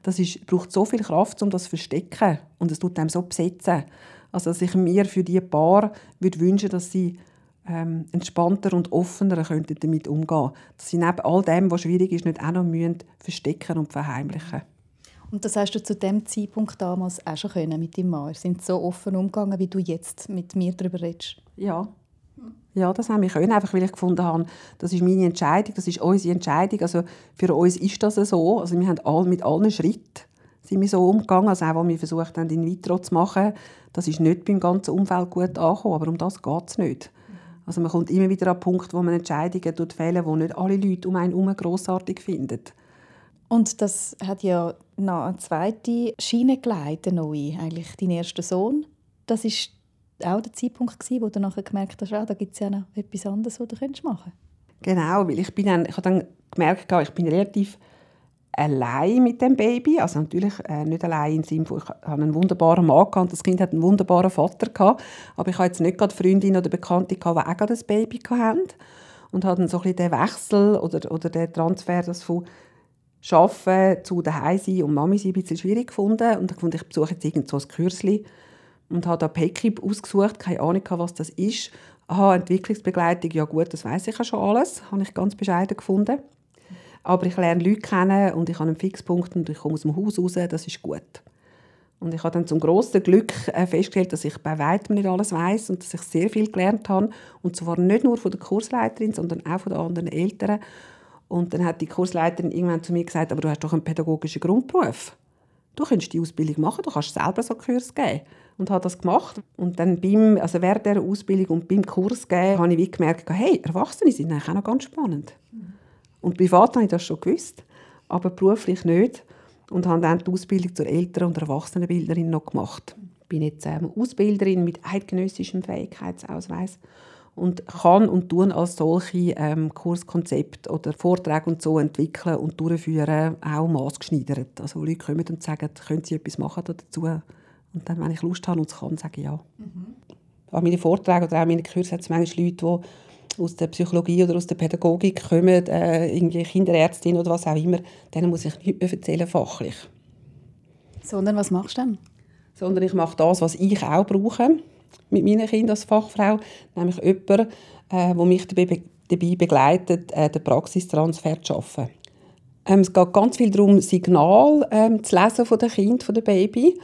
Das ist, braucht so viel Kraft, um das zu verstecken. Und es tut einem so besetzen. Also dass ich mir für die Paar würde wünschen, dass sie ähm, entspannter und offener könnten damit umgehen Dass sie neben all dem, was schwierig ist, nicht auch noch müssen verstecken und verheimlichen Und das hast du zu dem Zeitpunkt damals auch schon können mit deinem Mann? Sind so offen umgegangen, wie du jetzt mit mir darüber redest? Ja. Ja, das haben wir können, einfach weil ich gefunden habe, das ist meine Entscheidung, das ist unsere Entscheidung. Also für uns ist das so. Also wir haben all, mit allen Schritten sind wir so umgegangen, also auch, als wir versucht haben, in vitro zu machen. Das ist nicht beim ganzen Umfeld gut angekommen, aber um das geht es nicht. Also man kommt immer wieder an den Punkt, wo man Entscheidungen fällen die nicht alle Leute um einen herum grossartig finden. Und das hat ja noch eine zweite Schiene geleitet, eine neue, eigentlich dein erster Sohn. Das ist auch der Zeitpunkt gewesen, wo du nachher gemerkt hast, ah, da gibt es ja noch etwas anderes, was du machen könntest. Genau, weil ich bin dann, ich habe dann gemerkt, ich bin relativ allein mit dem Baby. Also natürlich äh, nicht allein im Sinne von, ich habe einen wunderbaren Mann gehabt das Kind hat einen wunderbaren Vater gehabt. Aber ich hatte jetzt nicht gerade Freundin oder Bekannte gehabt, die auch gerade ein Baby hatten. Und habe dann so ein den Wechsel oder, oder den Transfer das von Arbeiten zu daheim sein und Mami sein ein bisschen schwierig gefunden. Und ich fand, ich besuche jetzt irgend so ein Kürzli und habe da PECIB ausgesucht, keine Ahnung, was das ist. Aha, Entwicklungsbegleitung, ja gut, das weiß ich ja schon alles, habe ich ganz bescheiden gefunden. Aber ich lerne Leute kennen und ich habe einen Fixpunkt und ich komme aus dem Haus raus, das ist gut. Und ich habe dann zum grossen Glück äh, festgestellt, dass ich bei weitem nicht alles weiß und dass ich sehr viel gelernt habe. Und zwar nicht nur von der Kursleiterin, sondern auch von den anderen Eltern. Und dann hat die Kursleiterin irgendwann zu mir gesagt, aber du hast doch einen pädagogischen Grundberuf. Du kannst die Ausbildung machen, du kannst selber so Kurs geben. Und habe das gemacht. Und dann beim, also während dieser Ausbildung und beim Kurs geben, habe ich gemerkt, hey, Erwachsene sind eigentlich auch noch ganz spannend. Und privat habe ich das schon gewusst, aber beruflich nicht. Und habe dann die Ausbildung zur Eltern- und Erwachsenenbildnerin noch gemacht. Ich bin jetzt ähm, Ausbilderin mit eidgenössischem Fähigkeitsausweis und kann und tun als solche ähm, Kurskonzepte oder Vorträge und so entwickeln und durchführen, auch maßgeschneidert. Also Leute kommen und sagen, können sie etwas machen dazu? Und dann, wenn ich Lust habe und es kann, sage ich ja. Mhm. An meinen Vorträgen oder auch an meinen Kursen hat es manchmal Leute, die aus der Psychologie oder aus der Pädagogik kommen, äh, irgendwie Kinderärztin oder was auch immer, denen muss ich nichts mehr erzählen, fachlich. Sondern was machst du dann? Sondern ich mache das, was ich auch brauche mit meinen Kindern als Fachfrau, nämlich jemanden, äh, der mich dabei, dabei begleitet, äh, den Praxistransfer zu schaffen. Ähm, es geht ganz viel darum, Signal ähm, zu lesen von den Kind, von dem Baby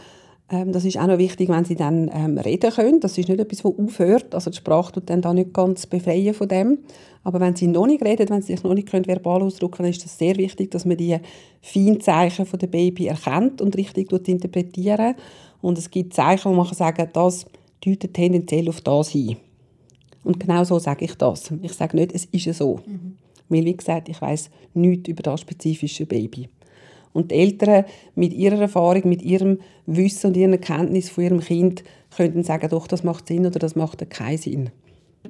das ist auch noch wichtig, wenn sie dann ähm, reden können. Das ist nicht etwas, das aufhört. Also die Sprache tut dann da nicht ganz befreien von dem. Aber wenn sie noch nicht reden, wenn sie sich noch nicht können, verbal ausdrücken können, ist es sehr wichtig, dass man die Feinzeichen von der Baby erkennt und richtig interpretieren. Und es gibt Zeichen, wo man kann sagen das deutet tendenziell auf das hin. Und genau so sage ich das. Ich sage nicht, es ist so. Mhm. Weil, wie gesagt, ich weiß nichts über das spezifische Baby. Und die Eltern mit ihrer Erfahrung, mit ihrem Wissen und ihrer Kenntnis von ihrem Kind könnten sagen, doch, das macht Sinn oder das macht keinen Sinn.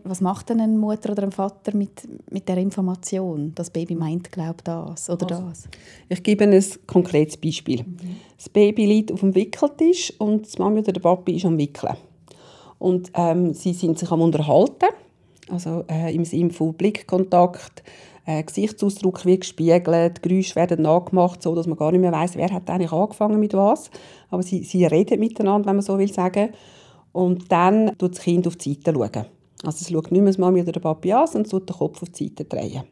Was macht denn eine Mutter oder ein Vater mit, mit der Information? Das Baby meint, glaubt das oder also, das? Ich gebe ein konkretes Beispiel. Mhm. Das Baby liegt auf dem Wickeltisch und die Mama oder der Papi ist am Wickeln. Und ähm, sie sind sich am Unterhalten, also äh, im Sinne von Blickkontakt, äh, Gesichtsausdruck wird gespiegelt, Geräusche werden nachgemacht, so dass man gar nicht mehr weiß, wer hat eigentlich angefangen mit was. Aber sie, sie reden miteinander, wenn man so will sagen. Und dann schaut das Kind auf die Seite. Schauen. Also es schaut nicht mehr das Mami oder der Papi an, sondern den Kopf auf die Seite drehen.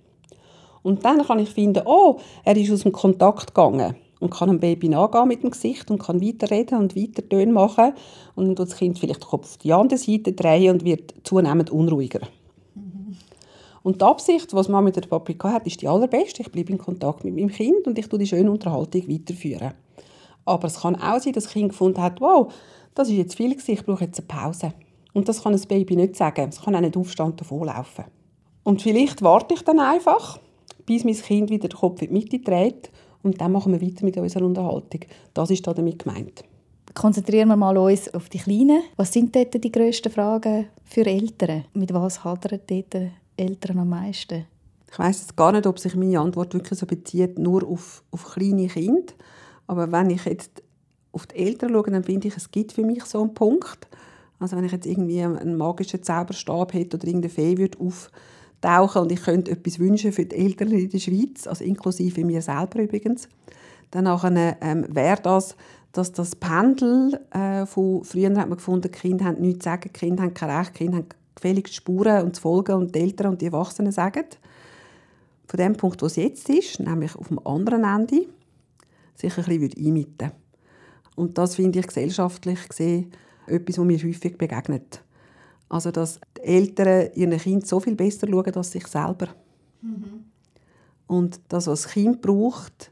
Und dann kann ich finden, oh, er ist aus dem Kontakt gegangen und kann einem Baby nachgehen mit dem Gesicht und kann weiterreden und weiter Töne machen. Und dann tut das Kind vielleicht den Kopf auf die andere Seite drehen und wird zunehmend unruhiger. Und die Absicht, was man mit der Papi hat, ist die allerbeste. Ich bleibe in Kontakt mit meinem Kind und ich tue die schöne Unterhaltung weiterführen. Aber es kann auch sein, dass das Kind gefunden hat, wow, das ist jetzt viel, ich brauche jetzt eine Pause. Und das kann ein Baby nicht sagen. Es kann auch nicht Aufstand davonlaufen. Und vielleicht warte ich dann einfach, bis mein Kind wieder den Kopf in die Mitte dreht und dann machen wir weiter mit unserer Unterhaltung. Das ist damit gemeint. Konzentrieren wir mal uns auf die Kleinen. Was sind dort die grössten Fragen für Eltern? Mit was hadern dort Eltern am meisten? Ich weiß jetzt gar nicht, ob sich meine Antwort wirklich so bezieht, nur auf, auf kleine Kinder. Aber wenn ich jetzt auf die Eltern schaue, dann finde ich, es gibt für mich so einen Punkt. Also wenn ich jetzt irgendwie einen magischen Zauberstab hätte oder irgendeine Fee würde auftauchen und ich könnte etwas wünschen für die Eltern in der Schweiz, also inklusive mir selber übrigens, dann ähm, wäre das, dass das Pendel äh, von früher hat man gefunden, Kinder haben nichts zu sagen, Kinder haben kein Recht, Kinder haben gefälligst Spuren und zu folgen und die Eltern und die Erwachsenen sagen. Von dem Punkt, wo es jetzt ist, nämlich auf dem anderen Ende, sich ein bisschen einmitten Und das finde ich gesellschaftlich gesehen etwas, was mir häufig begegnet. Also, dass die Eltern ihren Kind so viel besser schauen als sich selber. Mhm. Und das, was das Kind braucht,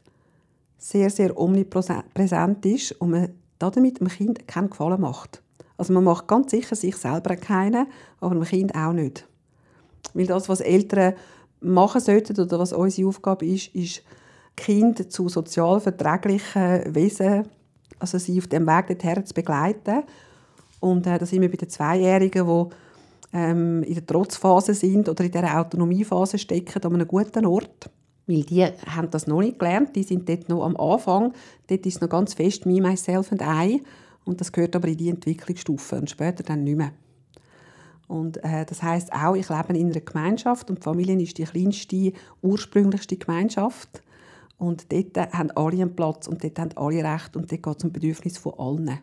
sehr, sehr omnipräsent ist und man damit dem Kind keinen Gefallen macht. Also man macht ganz sicher sich selber keinen, aber dem Kind auch nicht. Weil das, was Eltern machen sollten oder was unsere Aufgabe ist, ist, Kinder zu sozial verträglichen Wesen, also sie auf dem Weg dorthin zu begleiten. Und äh, da sind wir bei den Zweijährigen, die ähm, in der Trotzphase sind oder in der Autonomiephase stecken, an einem guten Ort. Weil die haben das noch nicht gelernt, die sind dort noch am Anfang. Dort ist noch ganz fest «me, myself and I». Und das gehört aber in die Entwicklungsstufe und später dann nicht mehr. Und äh, das heißt auch, ich lebe in einer Gemeinschaft und die Familie ist die kleinste, ursprünglichste Gemeinschaft. Und dort haben alle einen Platz und dort haben alle Recht und dort geht es um Bedürfnis von allen.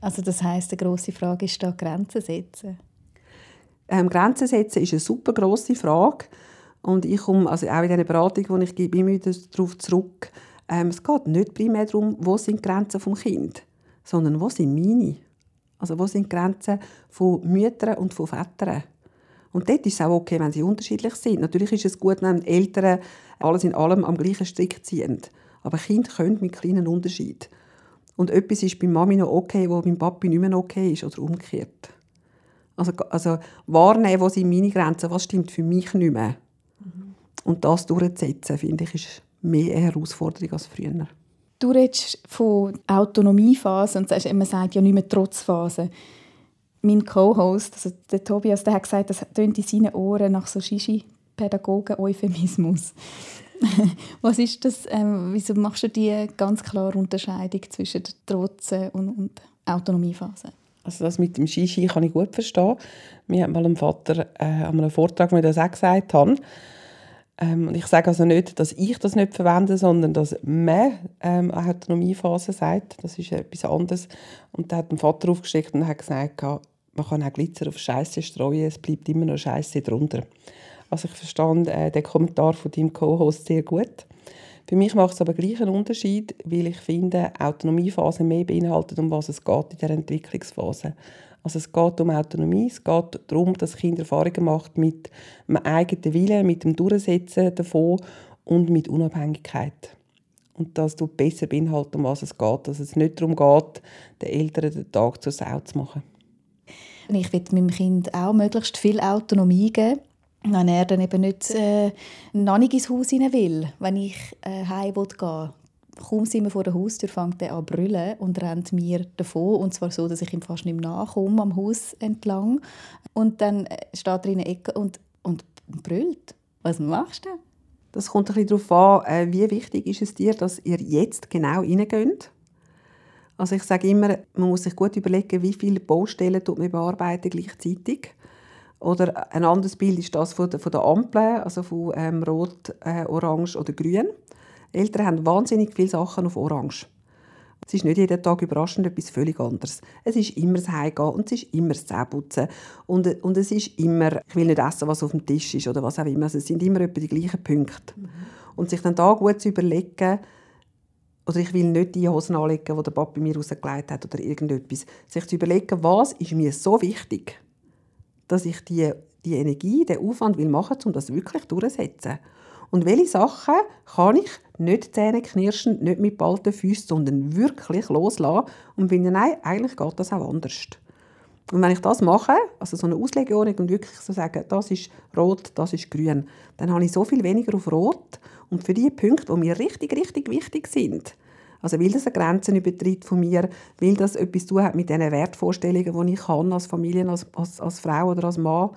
Also das heißt, die grosse Frage ist da Grenzen setzen? Ähm, Grenzen setzen ist eine super grosse Frage. Und ich komme, also auch in dieser Beratung, die ich gebe, immer wieder darauf zurück, ähm, es geht nicht primär darum, wo sind die Grenzen des Kindes, sondern wo sind meine? Also wo sind die Grenzen von Müttern und von Vätern? Und dort ist es auch okay, wenn sie unterschiedlich sind. Natürlich ist es gut, wenn Eltern alles in allem am gleichen Strick ziehen. Aber Kinder können mit kleinen Unterschieden. Und etwas ist bei Mami noch okay, wo beim Papi nicht mehr okay ist oder umgekehrt. Also, also wahrnehmen, wo sind meine Grenzen, was stimmt für mich nicht mehr. Mhm. Und das durchzusetzen, finde ich, ist mehr eine Herausforderung als früher. Du redest von Autonomiephase und sagst, man sagt ja nicht mehr Trotzphase. Mein Co-Host, also der Tobias, der hat gesagt, das tönt in seinen Ohren nach so Shishi-Pädagogen-Euphemismus. Was ist das? Ähm, wieso machst du die ganz klare Unterscheidung zwischen der Trotzen und, und Autonomiephase? Also das mit dem Shishi kann ich gut verstehen. Mir hat mal ein Vater äh, an einem Vortrag mir das auch gesagt haben. Ähm, ich sage also nicht, dass ich das nicht verwende, sondern dass man ähm, eine Autonomiephase sagt. Das ist etwas anderes. Und da hat ein Vater aufgesteckt und hat gesagt, man kann auch Glitzer auf Scheiße streuen, es bleibt immer noch Scheiße drunter. Also ich verstand äh, den Kommentar von deinem Co-Host sehr gut. Für mich macht es aber gleich einen Unterschied, weil ich finde, Autonomiephase mehr beinhaltet, um was es geht in der Entwicklungsphase. Also es geht um Autonomie, es geht darum, dass Kinder Erfahrungen machen mit einem eigenen Willen, mit dem Durchsetzen davon und mit Unabhängigkeit. Und das tut besser beinhalten, um was es geht. Dass es nicht darum geht, den Eltern den Tag zur Sau zu machen. Ich will meinem Kind auch möglichst viel Autonomie geben. Wenn er dann eben nicht äh, noch nicht ins Haus rein will, wenn ich äh, heim gehen kaum sind wir vor der Haustür, fängt er an zu brüllen und rennt mir davon. Und zwar so, dass ich ihm fast nicht mehr nachkomme am Haus entlang. Und dann steht er in der Ecke und, und brüllt. Was machst du? Das kommt ein bisschen darauf an, äh, wie wichtig ist es dir, dass ihr jetzt genau reingeht. Also ich sage immer, man muss sich gut überlegen, wie viele Baustellen tut man bearbeiten gleichzeitig. Oder ein anderes Bild ist das von der Ampel, also von ähm, Rot, äh, Orange oder Grün. Eltern haben wahnsinnig viele Sachen auf Orange. Es ist nicht jeden Tag überraschend etwas völlig anderes. Es ist immer das Heimgehen und es ist immer das Zähneputzen. Und, und es ist immer, ich will nicht essen, was auf dem Tisch ist oder was auch immer. Also es sind immer etwa die gleichen Punkte. Mhm. Und sich dann da gut zu überlegen, oder ich will nicht die Hosen anlegen, die der Papa mir rausgelegt hat oder irgendetwas. Sich zu überlegen, was ist mir so wichtig, dass ich die, die Energie, den Aufwand will machen, um das wirklich durchzusetzen. Und welche Sachen kann ich nicht zähneknirschend, nicht mit balten Füßen, sondern wirklich loslassen und finde, nein, eigentlich geht das auch anders. Und wenn ich das mache, also so eine Auslegeordnung und wirklich so sagen, das ist rot, das ist grün, dann habe ich so viel weniger auf rot. Und für die Punkte, die mir richtig, richtig wichtig sind, also weil das eine Grenze übertritt von mir, weil das etwas zu hat mit diesen Wertvorstellungen, die ich kann als Familie, als, als, als Frau oder als Mann,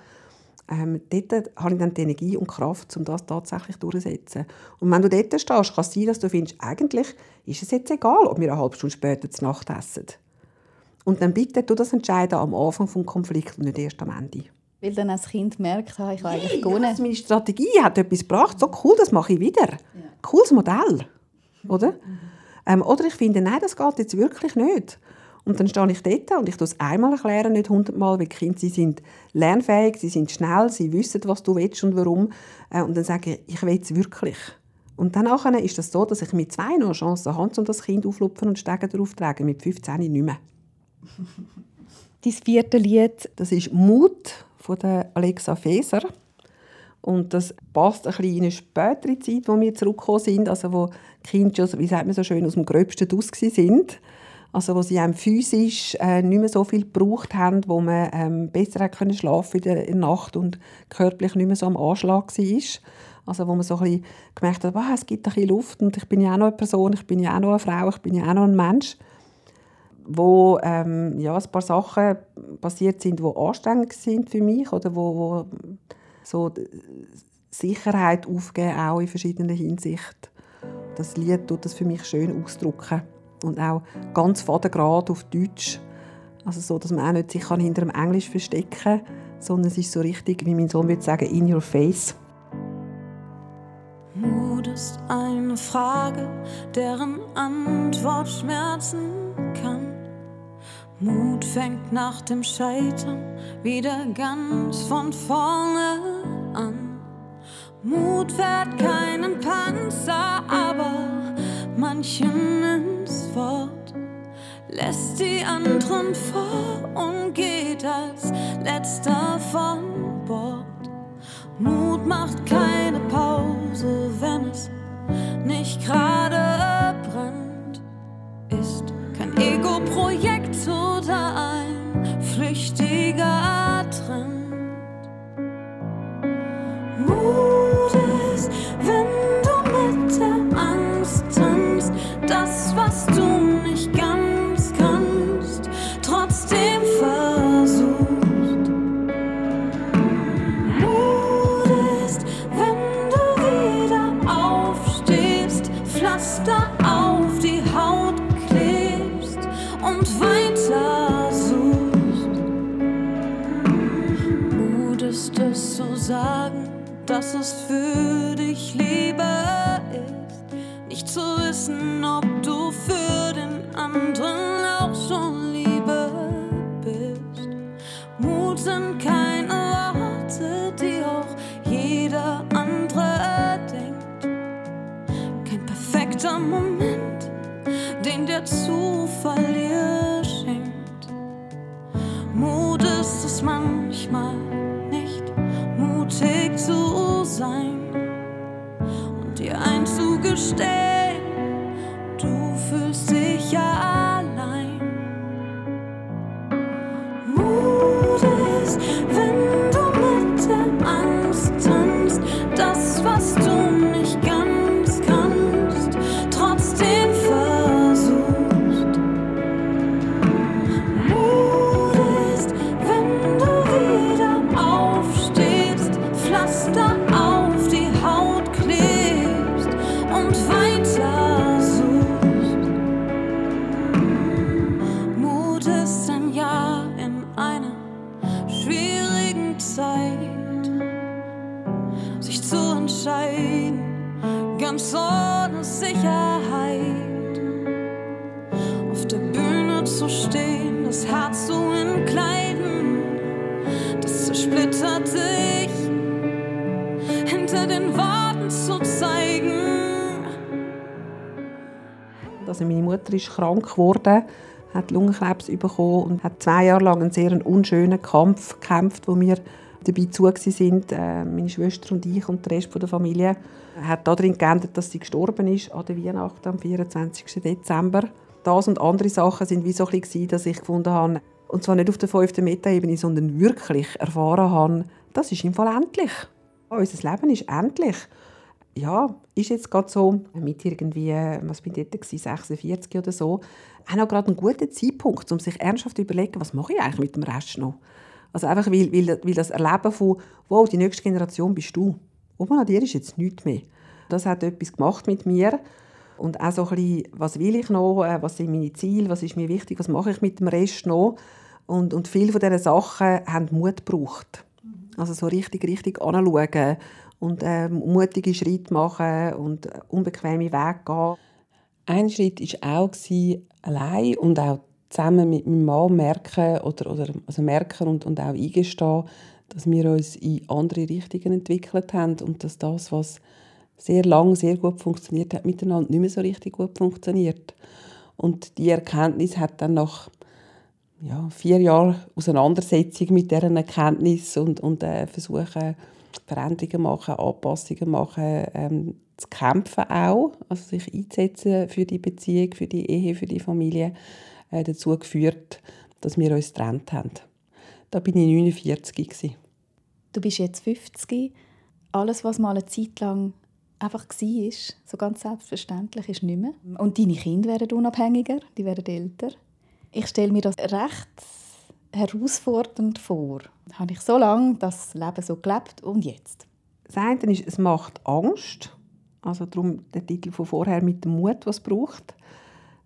ähm, dort habe ich dann die Energie und Kraft, um das tatsächlich durchzusetzen. Und wenn du dort stehst, kann es sein, dass du findest, eigentlich ist es jetzt egal, ob wir eine halbe Stunde später zu Nacht essen. Und dann bitte tu das entscheiden am Anfang des Konflikts und nicht erst am Ende. Weil dann als Kind merkt, habe ich habe eigentlich Hey, gewonnen. das, meine Strategie hat etwas gebracht. So cool, das mache ich wieder. Cooles Modell. Oder? Ähm, oder ich finde, nein, das geht jetzt wirklich nicht. Und dann stehe ich dort und ich es einmal erklären, nicht hundertmal, weil die Kinder sie sind lernfähig, sie sind schnell, sie wissen, was du willst und warum. Äh, und dann sage ich, ich will es wirklich. Und dann nachher ist das so, dass ich mit zwei noch eine Chance habe, um das Kind auflupfen und Stegen darauf zu tragen. Mit 15 nicht mehr. Dein vierte Lied, Das ist «Mut» von der Alexa Feser. Und das passt ein bisschen in eine spätere Zeit, wo wir zurückgekommen sind, also wo die Kinder schon, wie sagt man so schön, aus dem Gröbsten draus sind. Also wo sie physisch äh, nicht mehr so viel gebraucht haben, wo man ähm, besser können schlafen in der, Nacht und körperlich nicht mehr so am Anschlag war. Also wo man so ein gemerkt hat, wow, es gibt ein bisschen Luft und ich bin ja auch noch eine Person, ich bin ja auch noch eine Frau, ich bin ja auch noch ein Mensch wo ähm, ja, ein paar Sachen passiert sind, die anstrengend sind für mich oder wo, wo so Sicherheit aufgeben, auch in verschiedenen Hinsichten. Das Lied tut das für mich schön ausdrücken und auch ganz fadengrad auf Deutsch. Also so, dass man auch nicht sich hinter dem Englisch verstecken kann, sondern es ist so richtig, wie mein Sohn würde sagen, in your face. Mut ist eine Frage, deren Antwort schmerzen kann. Mut fängt nach dem Scheitern wieder ganz von vorne an. Mut fährt keinen Panzer, aber manchen ins Wort. Lässt die anderen vor und geht als letzter von Bord. Mut macht keine Pause, wenn es nicht gerade brennt. Ist kein Ego-Projekt oder ein flüchtiger Trend. Mut das, was du nicht ganz kannst, trotzdem versuchst. Mut ist, wenn du wieder aufstehst, Pflaster auf die Haut klebst und weiter suchst. Mut ist es zu sagen, dass es für dich lieber ist, krank geworden, hat Lungenkrebs bekommen und hat zwei Jahre lang einen sehr unschönen Kampf gekämpft, wo wir dabei zu sind, äh, meine Schwester und ich und der Rest der Familie. Hat darin geändert, dass sie gestorben ist an der Weihnacht am 24. Dezember. Das und andere Sachen sind wie so ein bisschen, dass ich gefunden habe, und zwar nicht auf der fünften Metaebene, sondern wirklich erfahren habe, das ist im Fall endlich. Unser Leben ist endlich ja, ist jetzt gerade so mit irgendwie, was bin ich dort, gewesen, 46 oder so, auch noch gerade ein guter Zeitpunkt, um sich ernsthaft zu überlegen, was mache ich eigentlich mit dem Rest noch? Also einfach, weil, weil, weil das Erleben von, wow, die nächste Generation bist du. Oben an dir ist jetzt nichts mehr. Das hat etwas gemacht mit mir. Und auch so ein bisschen, was will ich noch, äh, was sind meine Ziele, was ist mir wichtig, was mache ich mit dem Rest noch. Und, und viele von diesen Sachen haben Mut gebraucht. Also so richtig, richtig anschauen und äh, mutige Schritte machen und unbequeme Wege gehen. Ein Schritt war auch, allein und auch zusammen mit meinem Mann merken, oder, oder, also merken und, und auch eingestehen, dass wir uns in andere Richtungen entwickelt haben und dass das, was sehr lange sehr gut funktioniert hat, miteinander nicht mehr so richtig gut funktioniert. Und die Erkenntnis hat dann nach ja, vier Jahren Auseinandersetzung mit deren Erkenntnis und, und äh, versuchen, Veränderungen machen, Anpassungen machen, ähm, zu kämpfen auch, also sich einzusetzen für die Beziehung, für die Ehe, für die Familie, äh, dazu geführt, dass wir uns getrennt haben. Da bin ich 49 gewesen. Du bist jetzt 50. Alles, was mal eine Zeit lang einfach war, so ganz selbstverständlich, ist nicht mehr. Und deine Kinder werden unabhängiger, die werden älter. Ich stelle mir das recht herausfordernd vor. Habe ich so lange das Leben so gelebt und jetzt? Das eine ist, es macht Angst. Also darum der Titel von vorher mit dem Mut, was es braucht.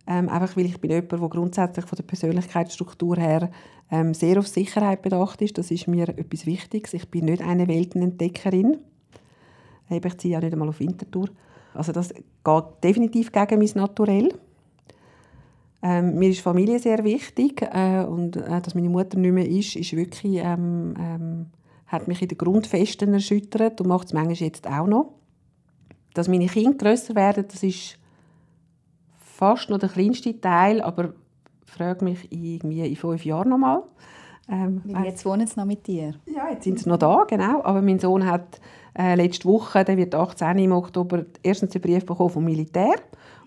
Ähm, einfach weil ich bin jemand, der grundsätzlich von der Persönlichkeitsstruktur her ähm, sehr auf Sicherheit bedacht ist. Das ist mir etwas Wichtiges. Ich bin nicht eine Weltenentdeckerin. Ich ziehe ja nicht einmal auf Winterthur. Also das geht definitiv gegen mein Naturell. Ähm, mir ist Familie sehr wichtig äh, und äh, dass meine Mutter nicht mehr ist, ist wirklich, ähm, ähm, hat mich in den Grundfesten erschüttert und macht es manchmal jetzt auch noch. Dass meine Kinder grösser werden, das ist fast noch der kleinste Teil, aber frage mich irgendwie in fünf Jahren noch mal. Ähm, jetzt wohnen sie noch mit dir? Ja, jetzt sind sie noch da, genau. Aber mein Sohn hat äh, letzte Woche, der wird 18 im Oktober, erstens einen Brief bekommen vom Militär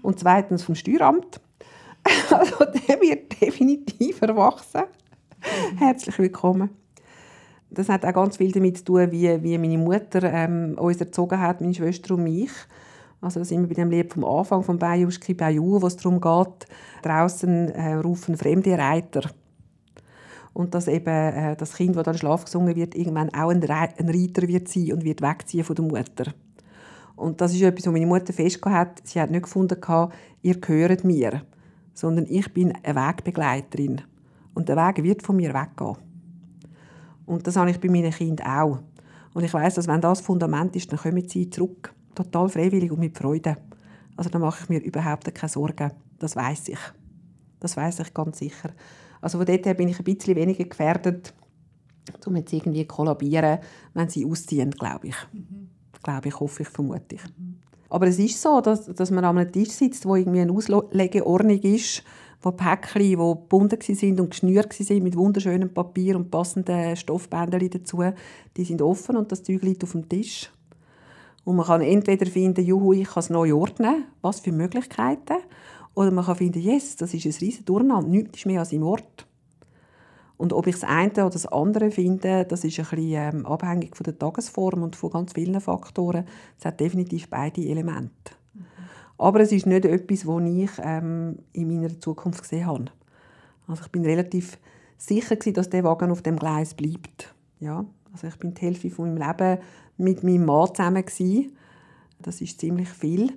und zweitens vom Steueramt. Also der wird definitiv erwachsen. Herzlich willkommen. Das hat auch ganz viel damit zu tun, wie, wie meine Mutter ähm, uns erzogen hat, meine Schwester und mich. Also da sind wir bei dem Lied vom Anfang von Bajuschki Bayou, wo es darum geht, draußen äh, rufen fremde Reiter. Und dass eben äh, das Kind, das dann Schlaf gesungen wird, irgendwann auch ein, Re ein Reiter wird sein und wird wegziehen von der Mutter. Und das ist etwas, was meine Mutter festgehalten hat. Sie hat nicht gefunden, ihr gehört mir sondern ich bin eine Wegbegleiterin. Und der Weg wird von mir weggehen. Und das habe ich bei meinen Kindern auch. Und ich weiß, dass wenn das Fundament ist, dann kommen sie zurück. Total freiwillig und mit Freude. Also da mache ich mir überhaupt keine Sorgen. Das weiß ich. Das weiß ich ganz sicher. Also von dort her bin ich ein bisschen weniger gefährdet, um jetzt irgendwie kollabieren, wenn sie ausziehen, glaube ich. Mhm. Glaube ich, hoffe ich, vermute ich. Mhm. Aber es ist so, dass, dass man an einem Tisch sitzt, wo irgendwie eine Auslegeordnung ist, wo Päckchen, die gebunden sind und geschnürt sind mit wunderschönem Papier und passenden Stoffbändern dazu, die sind offen und das Zeug liegt auf dem Tisch. Und man kann entweder finden, juhu, ich kann es neu ordnen, was für Möglichkeiten, oder man kann finden, yes, das ist ein riesen Durcheinander, nichts ist mehr als im Ort. Und ob ich das eine oder das andere finde, das ist ein bisschen ähm, abhängig von der Tagesform und von ganz vielen Faktoren. Es hat definitiv beide Elemente. Mhm. Aber es ist nicht etwas, das ich ähm, in meiner Zukunft gesehen habe. Also ich bin relativ sicher gewesen, dass der Wagen auf dem Gleis bleibt. Ja, also ich bin die Hälfte von meinem Leben mit meinem Mann zusammen gewesen. Das ist ziemlich viel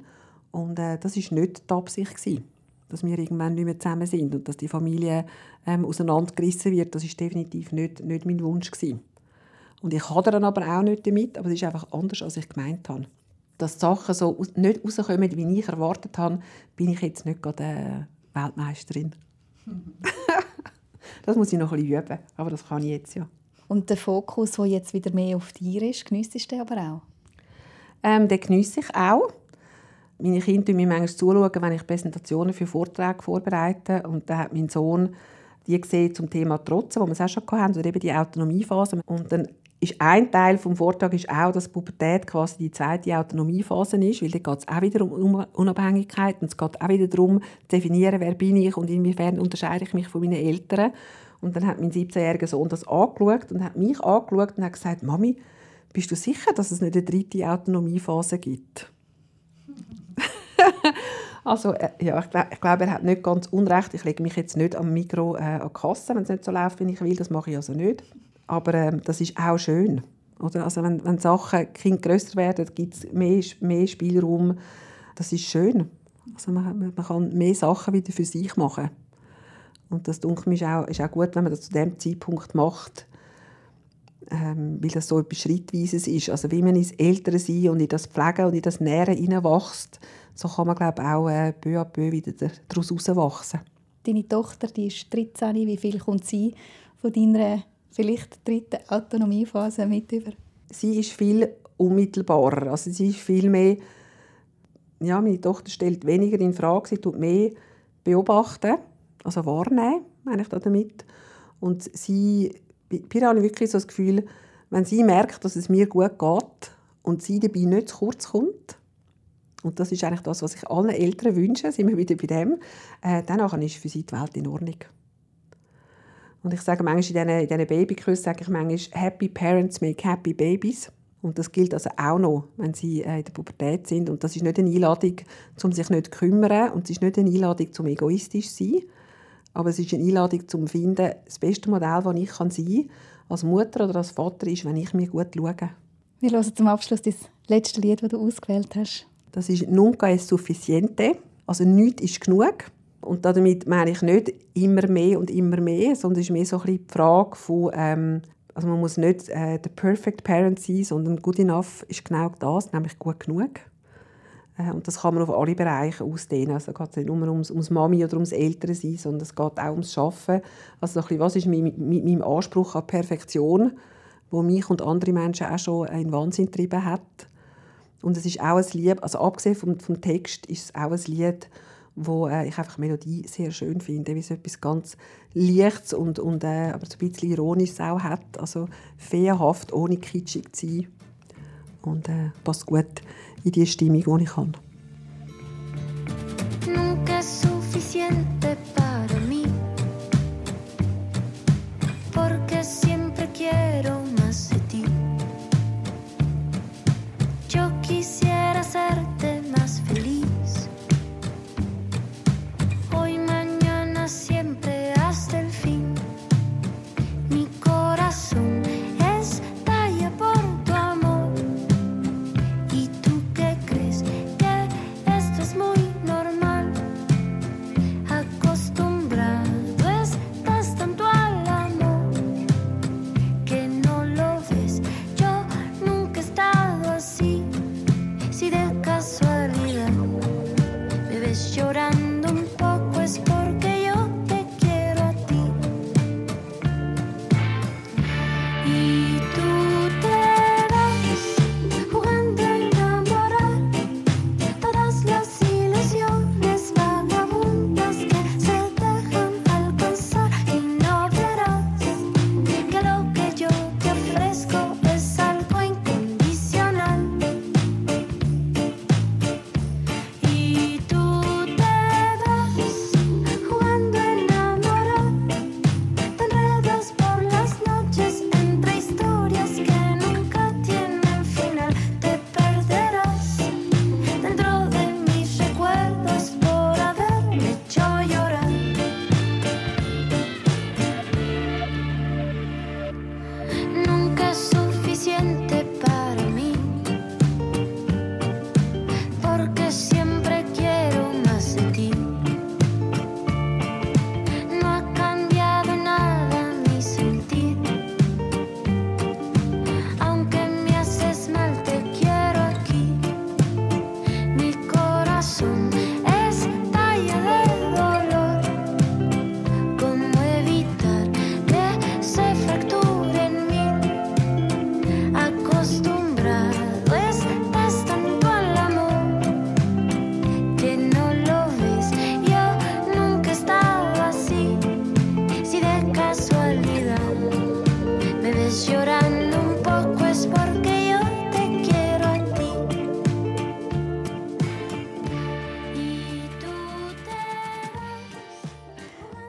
und äh, das ist nicht die Absicht gewesen dass wir irgendwann nicht mehr zusammen sind und dass die Familie ähm, auseinandergerissen wird, das ist definitiv nicht, nicht mein Wunsch gewesen. Und ich hadere aber auch nicht damit, aber es ist einfach anders, als ich gemeint habe. Dass die Sachen so nicht rauskommen, wie ich erwartet habe, bin ich jetzt nicht gerade äh, Weltmeisterin. das muss ich noch ein bisschen üben, aber das kann ich jetzt ja. Und der Fokus, der jetzt wieder mehr auf dir ist, geniesst du den aber auch? Ähm, den geniesse ich auch. Meine Kinder schauen mir manchmal zu, wenn ich Präsentationen für Vorträge vorbereite. Und da hat mein Sohn die gesehen zum Thema Trotzen, wo wir es auch schon hatten, oder eben die Autonomiephase. Und dann ist ein Teil des Vortrags ist auch, dass Pubertät quasi die zweite Autonomiephase ist, weil da geht es auch wieder um Unabhängigkeit und es geht auch wieder darum, zu definieren, wer bin ich und inwiefern unterscheide ich mich von meinen Eltern. Und dann hat mein 17-jähriger Sohn das angeschaut und hat mich angeschaut und hat gesagt, Mami, bist du sicher, dass es nicht eine dritte Autonomiephase gibt? also äh, ja, ich, glaub, glaube, er hat nicht ganz unrecht. Ich lege mich jetzt nicht am Mikro äh, an die Kasse, wenn es nicht so läuft, wie ich will. Das mache ich also nicht. Aber ähm, das ist auch schön. Oder? Also wenn, wenn Sachen Kind grösser werden, gibt es mehr, mehr Spielraum. Das ist schön. Also man, man kann mehr Sachen wieder für sich machen. Und das denke ich, ist auch, ist auch gut, wenn man das zu dem Zeitpunkt macht, ähm, weil das so etwas Schrittweises ist. Also wie man ins Ältere sein und in das Pflegen und in das Nähren hineinwächst, so kann man glaube auch äh, peu à peu wieder daraus herauswachsen. Deine Tochter die ist 13. Wie viel kommt sie von deiner vielleicht dritten Autonomiephase mit über? Sie ist viel unmittelbarer. Also sie ist viel mehr ja, meine Tochter stellt weniger in Frage, sie tut mehr beobachten, also wahrnehmen, meine ich damit. Und sie, bei ihr habe ich wirklich so das Gefühl, wenn sie merkt, dass es mir gut geht und sie dabei nicht zu kurz kommt, und das ist eigentlich das, was ich allen Eltern wünsche, sind wir wieder bei dem, äh, dann ist für sie die Welt in Ordnung. Und ich sage manchmal in diesen, in Babyküssen, sage ich manchmal, «Happy parents make happy babies». Und das gilt also auch noch, wenn sie äh, in der Pubertät sind. Und das ist nicht eine Einladung, um sich nicht zu kümmern. Und es ist nicht eine Einladung, um egoistisch zu sein. Aber es ist eine Einladung, um zu finden, das beste Modell, das ich sein kann, als Mutter oder als Vater, ist, wenn ich mir gut schaue. Wir hören zum Abschluss das letzte Lied, das du ausgewählt hast. Das ist «Nunca es suficiente». Also «Nichts ist genug». Und damit meine ich nicht immer mehr und immer mehr, sondern es ist mehr so ein bisschen die Frage von, ähm, also man muss nicht äh, der perfect parent sein, sondern good enough ist genau das, nämlich gut genug. Äh, und das kann man auf alle Bereiche ausdehnen. Also geht es nicht nur ums, ums Mami oder ums Elternsein, sondern es geht auch ums Schaffen. Also ein bisschen, was ist mein, mein, mein Anspruch an Perfektion, wo mich und andere Menschen auch schon in Wahnsinn getrieben hat. Und es ist auch ein Lied, also abgesehen vom, vom Text, ist es auch ein Lied, wo äh, ich einfach die Melodie sehr schön finde, wie es etwas ganz Leichtes und, und äh, aber ein bisschen Ironisches auch hat. Also feenhaft, ohne kitschig zu sein. Und äh, passt gut in die Stimmung, die ich habe.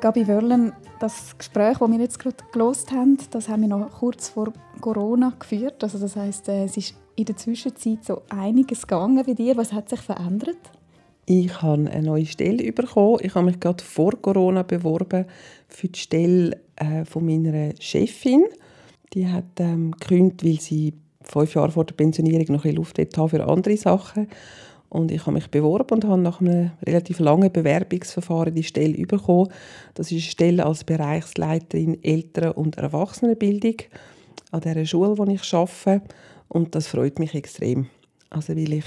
Gabi Wörlen, das Gespräch, das wir jetzt gerade gelost haben, das haben wir noch kurz vor Corona geführt. Also das heißt, äh, es ist in der Zwischenzeit so einiges gegangen bei dir. Was hat sich verändert? Ich habe eine neue Stelle bekommen. Ich habe mich gerade vor Corona beworben für die Stelle äh, von meiner Chefin. Die hat ähm, gekündigt, weil sie fünf Jahre vor der Pensionierung noch ein Luft haben für andere Sachen. Und ich habe mich beworben und habe nach einem relativ langen Bewerbungsverfahren die Stelle bekommen. Das ist eine Stelle als Bereichsleiterin Eltern- und Erwachsenenbildung an der Schule, wo ich arbeite. Und das freut mich extrem. Also weil ich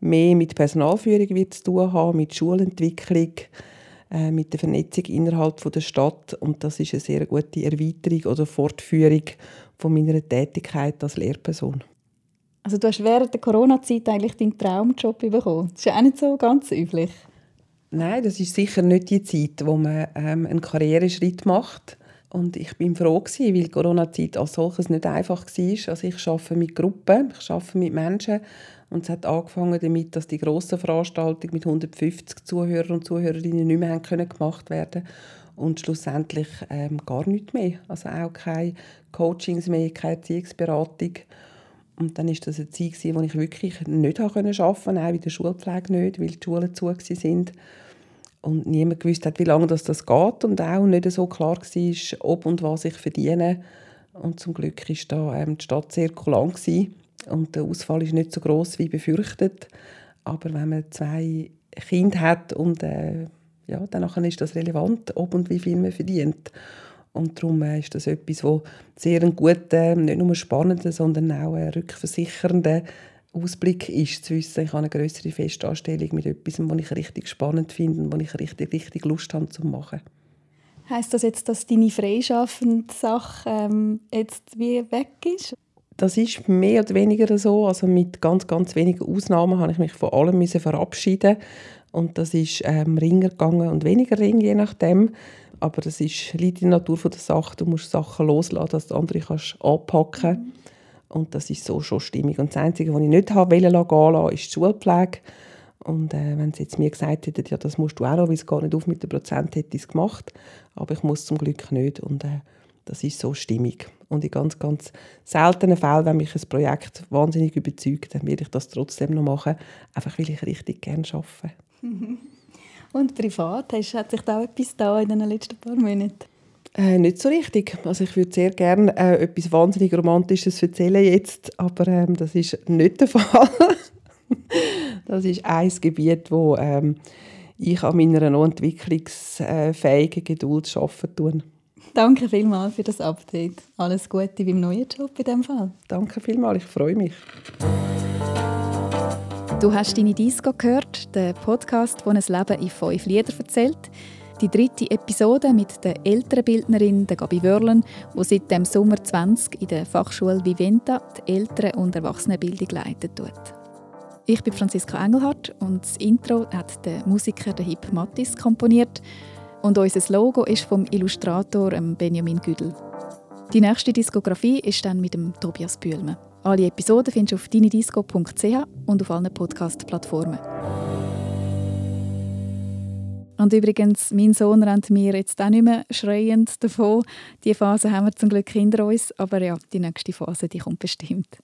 mehr mit Personalführung zu tun habe, mit Schulentwicklung, äh, mit der Vernetzung innerhalb der Stadt. Und das ist eine sehr gute Erweiterung oder Fortführung von meiner Tätigkeit als Lehrperson. Also du hast während der Corona-Zeit eigentlich deinen Traumjob bekommen. Das ist ja auch nicht so ganz üblich. Nein, das ist sicher nicht die Zeit, wo man ähm, einen Karriereschritt macht. Und ich bin froh gewesen, weil die Corona-Zeit als solches nicht einfach war. Also ich arbeite mit Gruppen, ich arbeite mit Menschen. Und es hat angefangen damit, dass die grossen Veranstaltungen mit 150 Zuhörern und Zuhörerinnen nicht mehr können gemacht werden und schlussendlich ähm, gar nichts mehr. Also auch keine Coachings mehr, keine Erziehungsberatung. Und dann war das eine Zeit, wo ich wirklich nicht arbeiten konnte, auch in der Schulpflege nicht, weil die Schulen zu waren. Und niemand gewusst hat, wie lange das, das geht und auch nicht so klar war, ob und was ich verdiene. Und zum Glück war da ähm, die Stadt sehr kulant und der Ausfall ist nicht so groß wie befürchtet. Aber wenn man zwei Kinder hat und äh, ja, dann ist das relevant, ob und wie viel man verdient. Und darum äh, ist das etwas, wo sehr ein guter, nicht nur spannender, sondern auch ein rückversichernder Ausblick ist, zu wissen, ich habe eine größere Festanstellung mit etwas, was ich richtig spannend finde und wo ich richtig, richtig Lust habe zu machen. Heißt das jetzt, dass deine freischaffende Sache ähm, jetzt wie weg ist? Das ist mehr oder weniger so. Also mit ganz, ganz wenigen Ausnahmen habe ich mich von allem verabschieden und das ist ähm, Ringer gegangen und weniger Ring, je nachdem. Aber das ist, liegt in der Natur der Sache. Du musst Sachen loslassen, dass du andere kannst anpacken mhm. Und das ist so schon stimmig. Und das Einzige, was ich nicht habe gehen lassen, ist die Schulpflege. Und äh, wenn sie jetzt mir gesagt hätten, ja, das musst du auch noch, weil es gar nicht auf mit dem Prozent, hätte ich es gemacht. Aber ich muss zum Glück nicht. Und äh, das ist so stimmig. Und in ganz, ganz seltenen Fällen, wenn mich ein Projekt wahnsinnig überzeugt, dann werde ich das trotzdem noch machen, einfach weil ich richtig gerne arbeite. Und privat, hast, hat sich da etwas da in den letzten paar Monaten? Äh, nicht so richtig. Also ich würde sehr gerne äh, etwas wahnsinnig Romantisches erzählen jetzt, aber ähm, das ist nicht der Fall. das ist ein Gebiet, wo ähm, ich an meiner noch entwicklungsfähigen Geduld arbeiten tue. Danke vielmals für das Update. Alles Gute beim neuen Job in diesem Fall. Danke vielmals, ich freue mich. Du hast deine Disco gehört, der Podcast, der ein Leben in fünf Liedern erzählt. Die dritte Episode mit der älteren Bildnerin, der Gabi Wörlen, die seit dem Sommer 20 in der Fachschule Viventa die Eltern- und Erwachsenenbildung leitet. Ich bin Franziska Engelhardt und das Intro hat der Musiker der Hip Mattis komponiert und unser Logo ist vom Illustrator Benjamin Güdel. Die nächste Diskografie ist dann mit dem Tobias Bühlmann. Alle Episoden findest du auf deinedisco.ch und auf allen Podcast-Plattformen. Und übrigens, mein Sohn rennt mir jetzt auch nicht mehr schreiend davon. Die Phase haben wir zum Glück hinter uns, aber ja, die nächste Phase, die kommt bestimmt.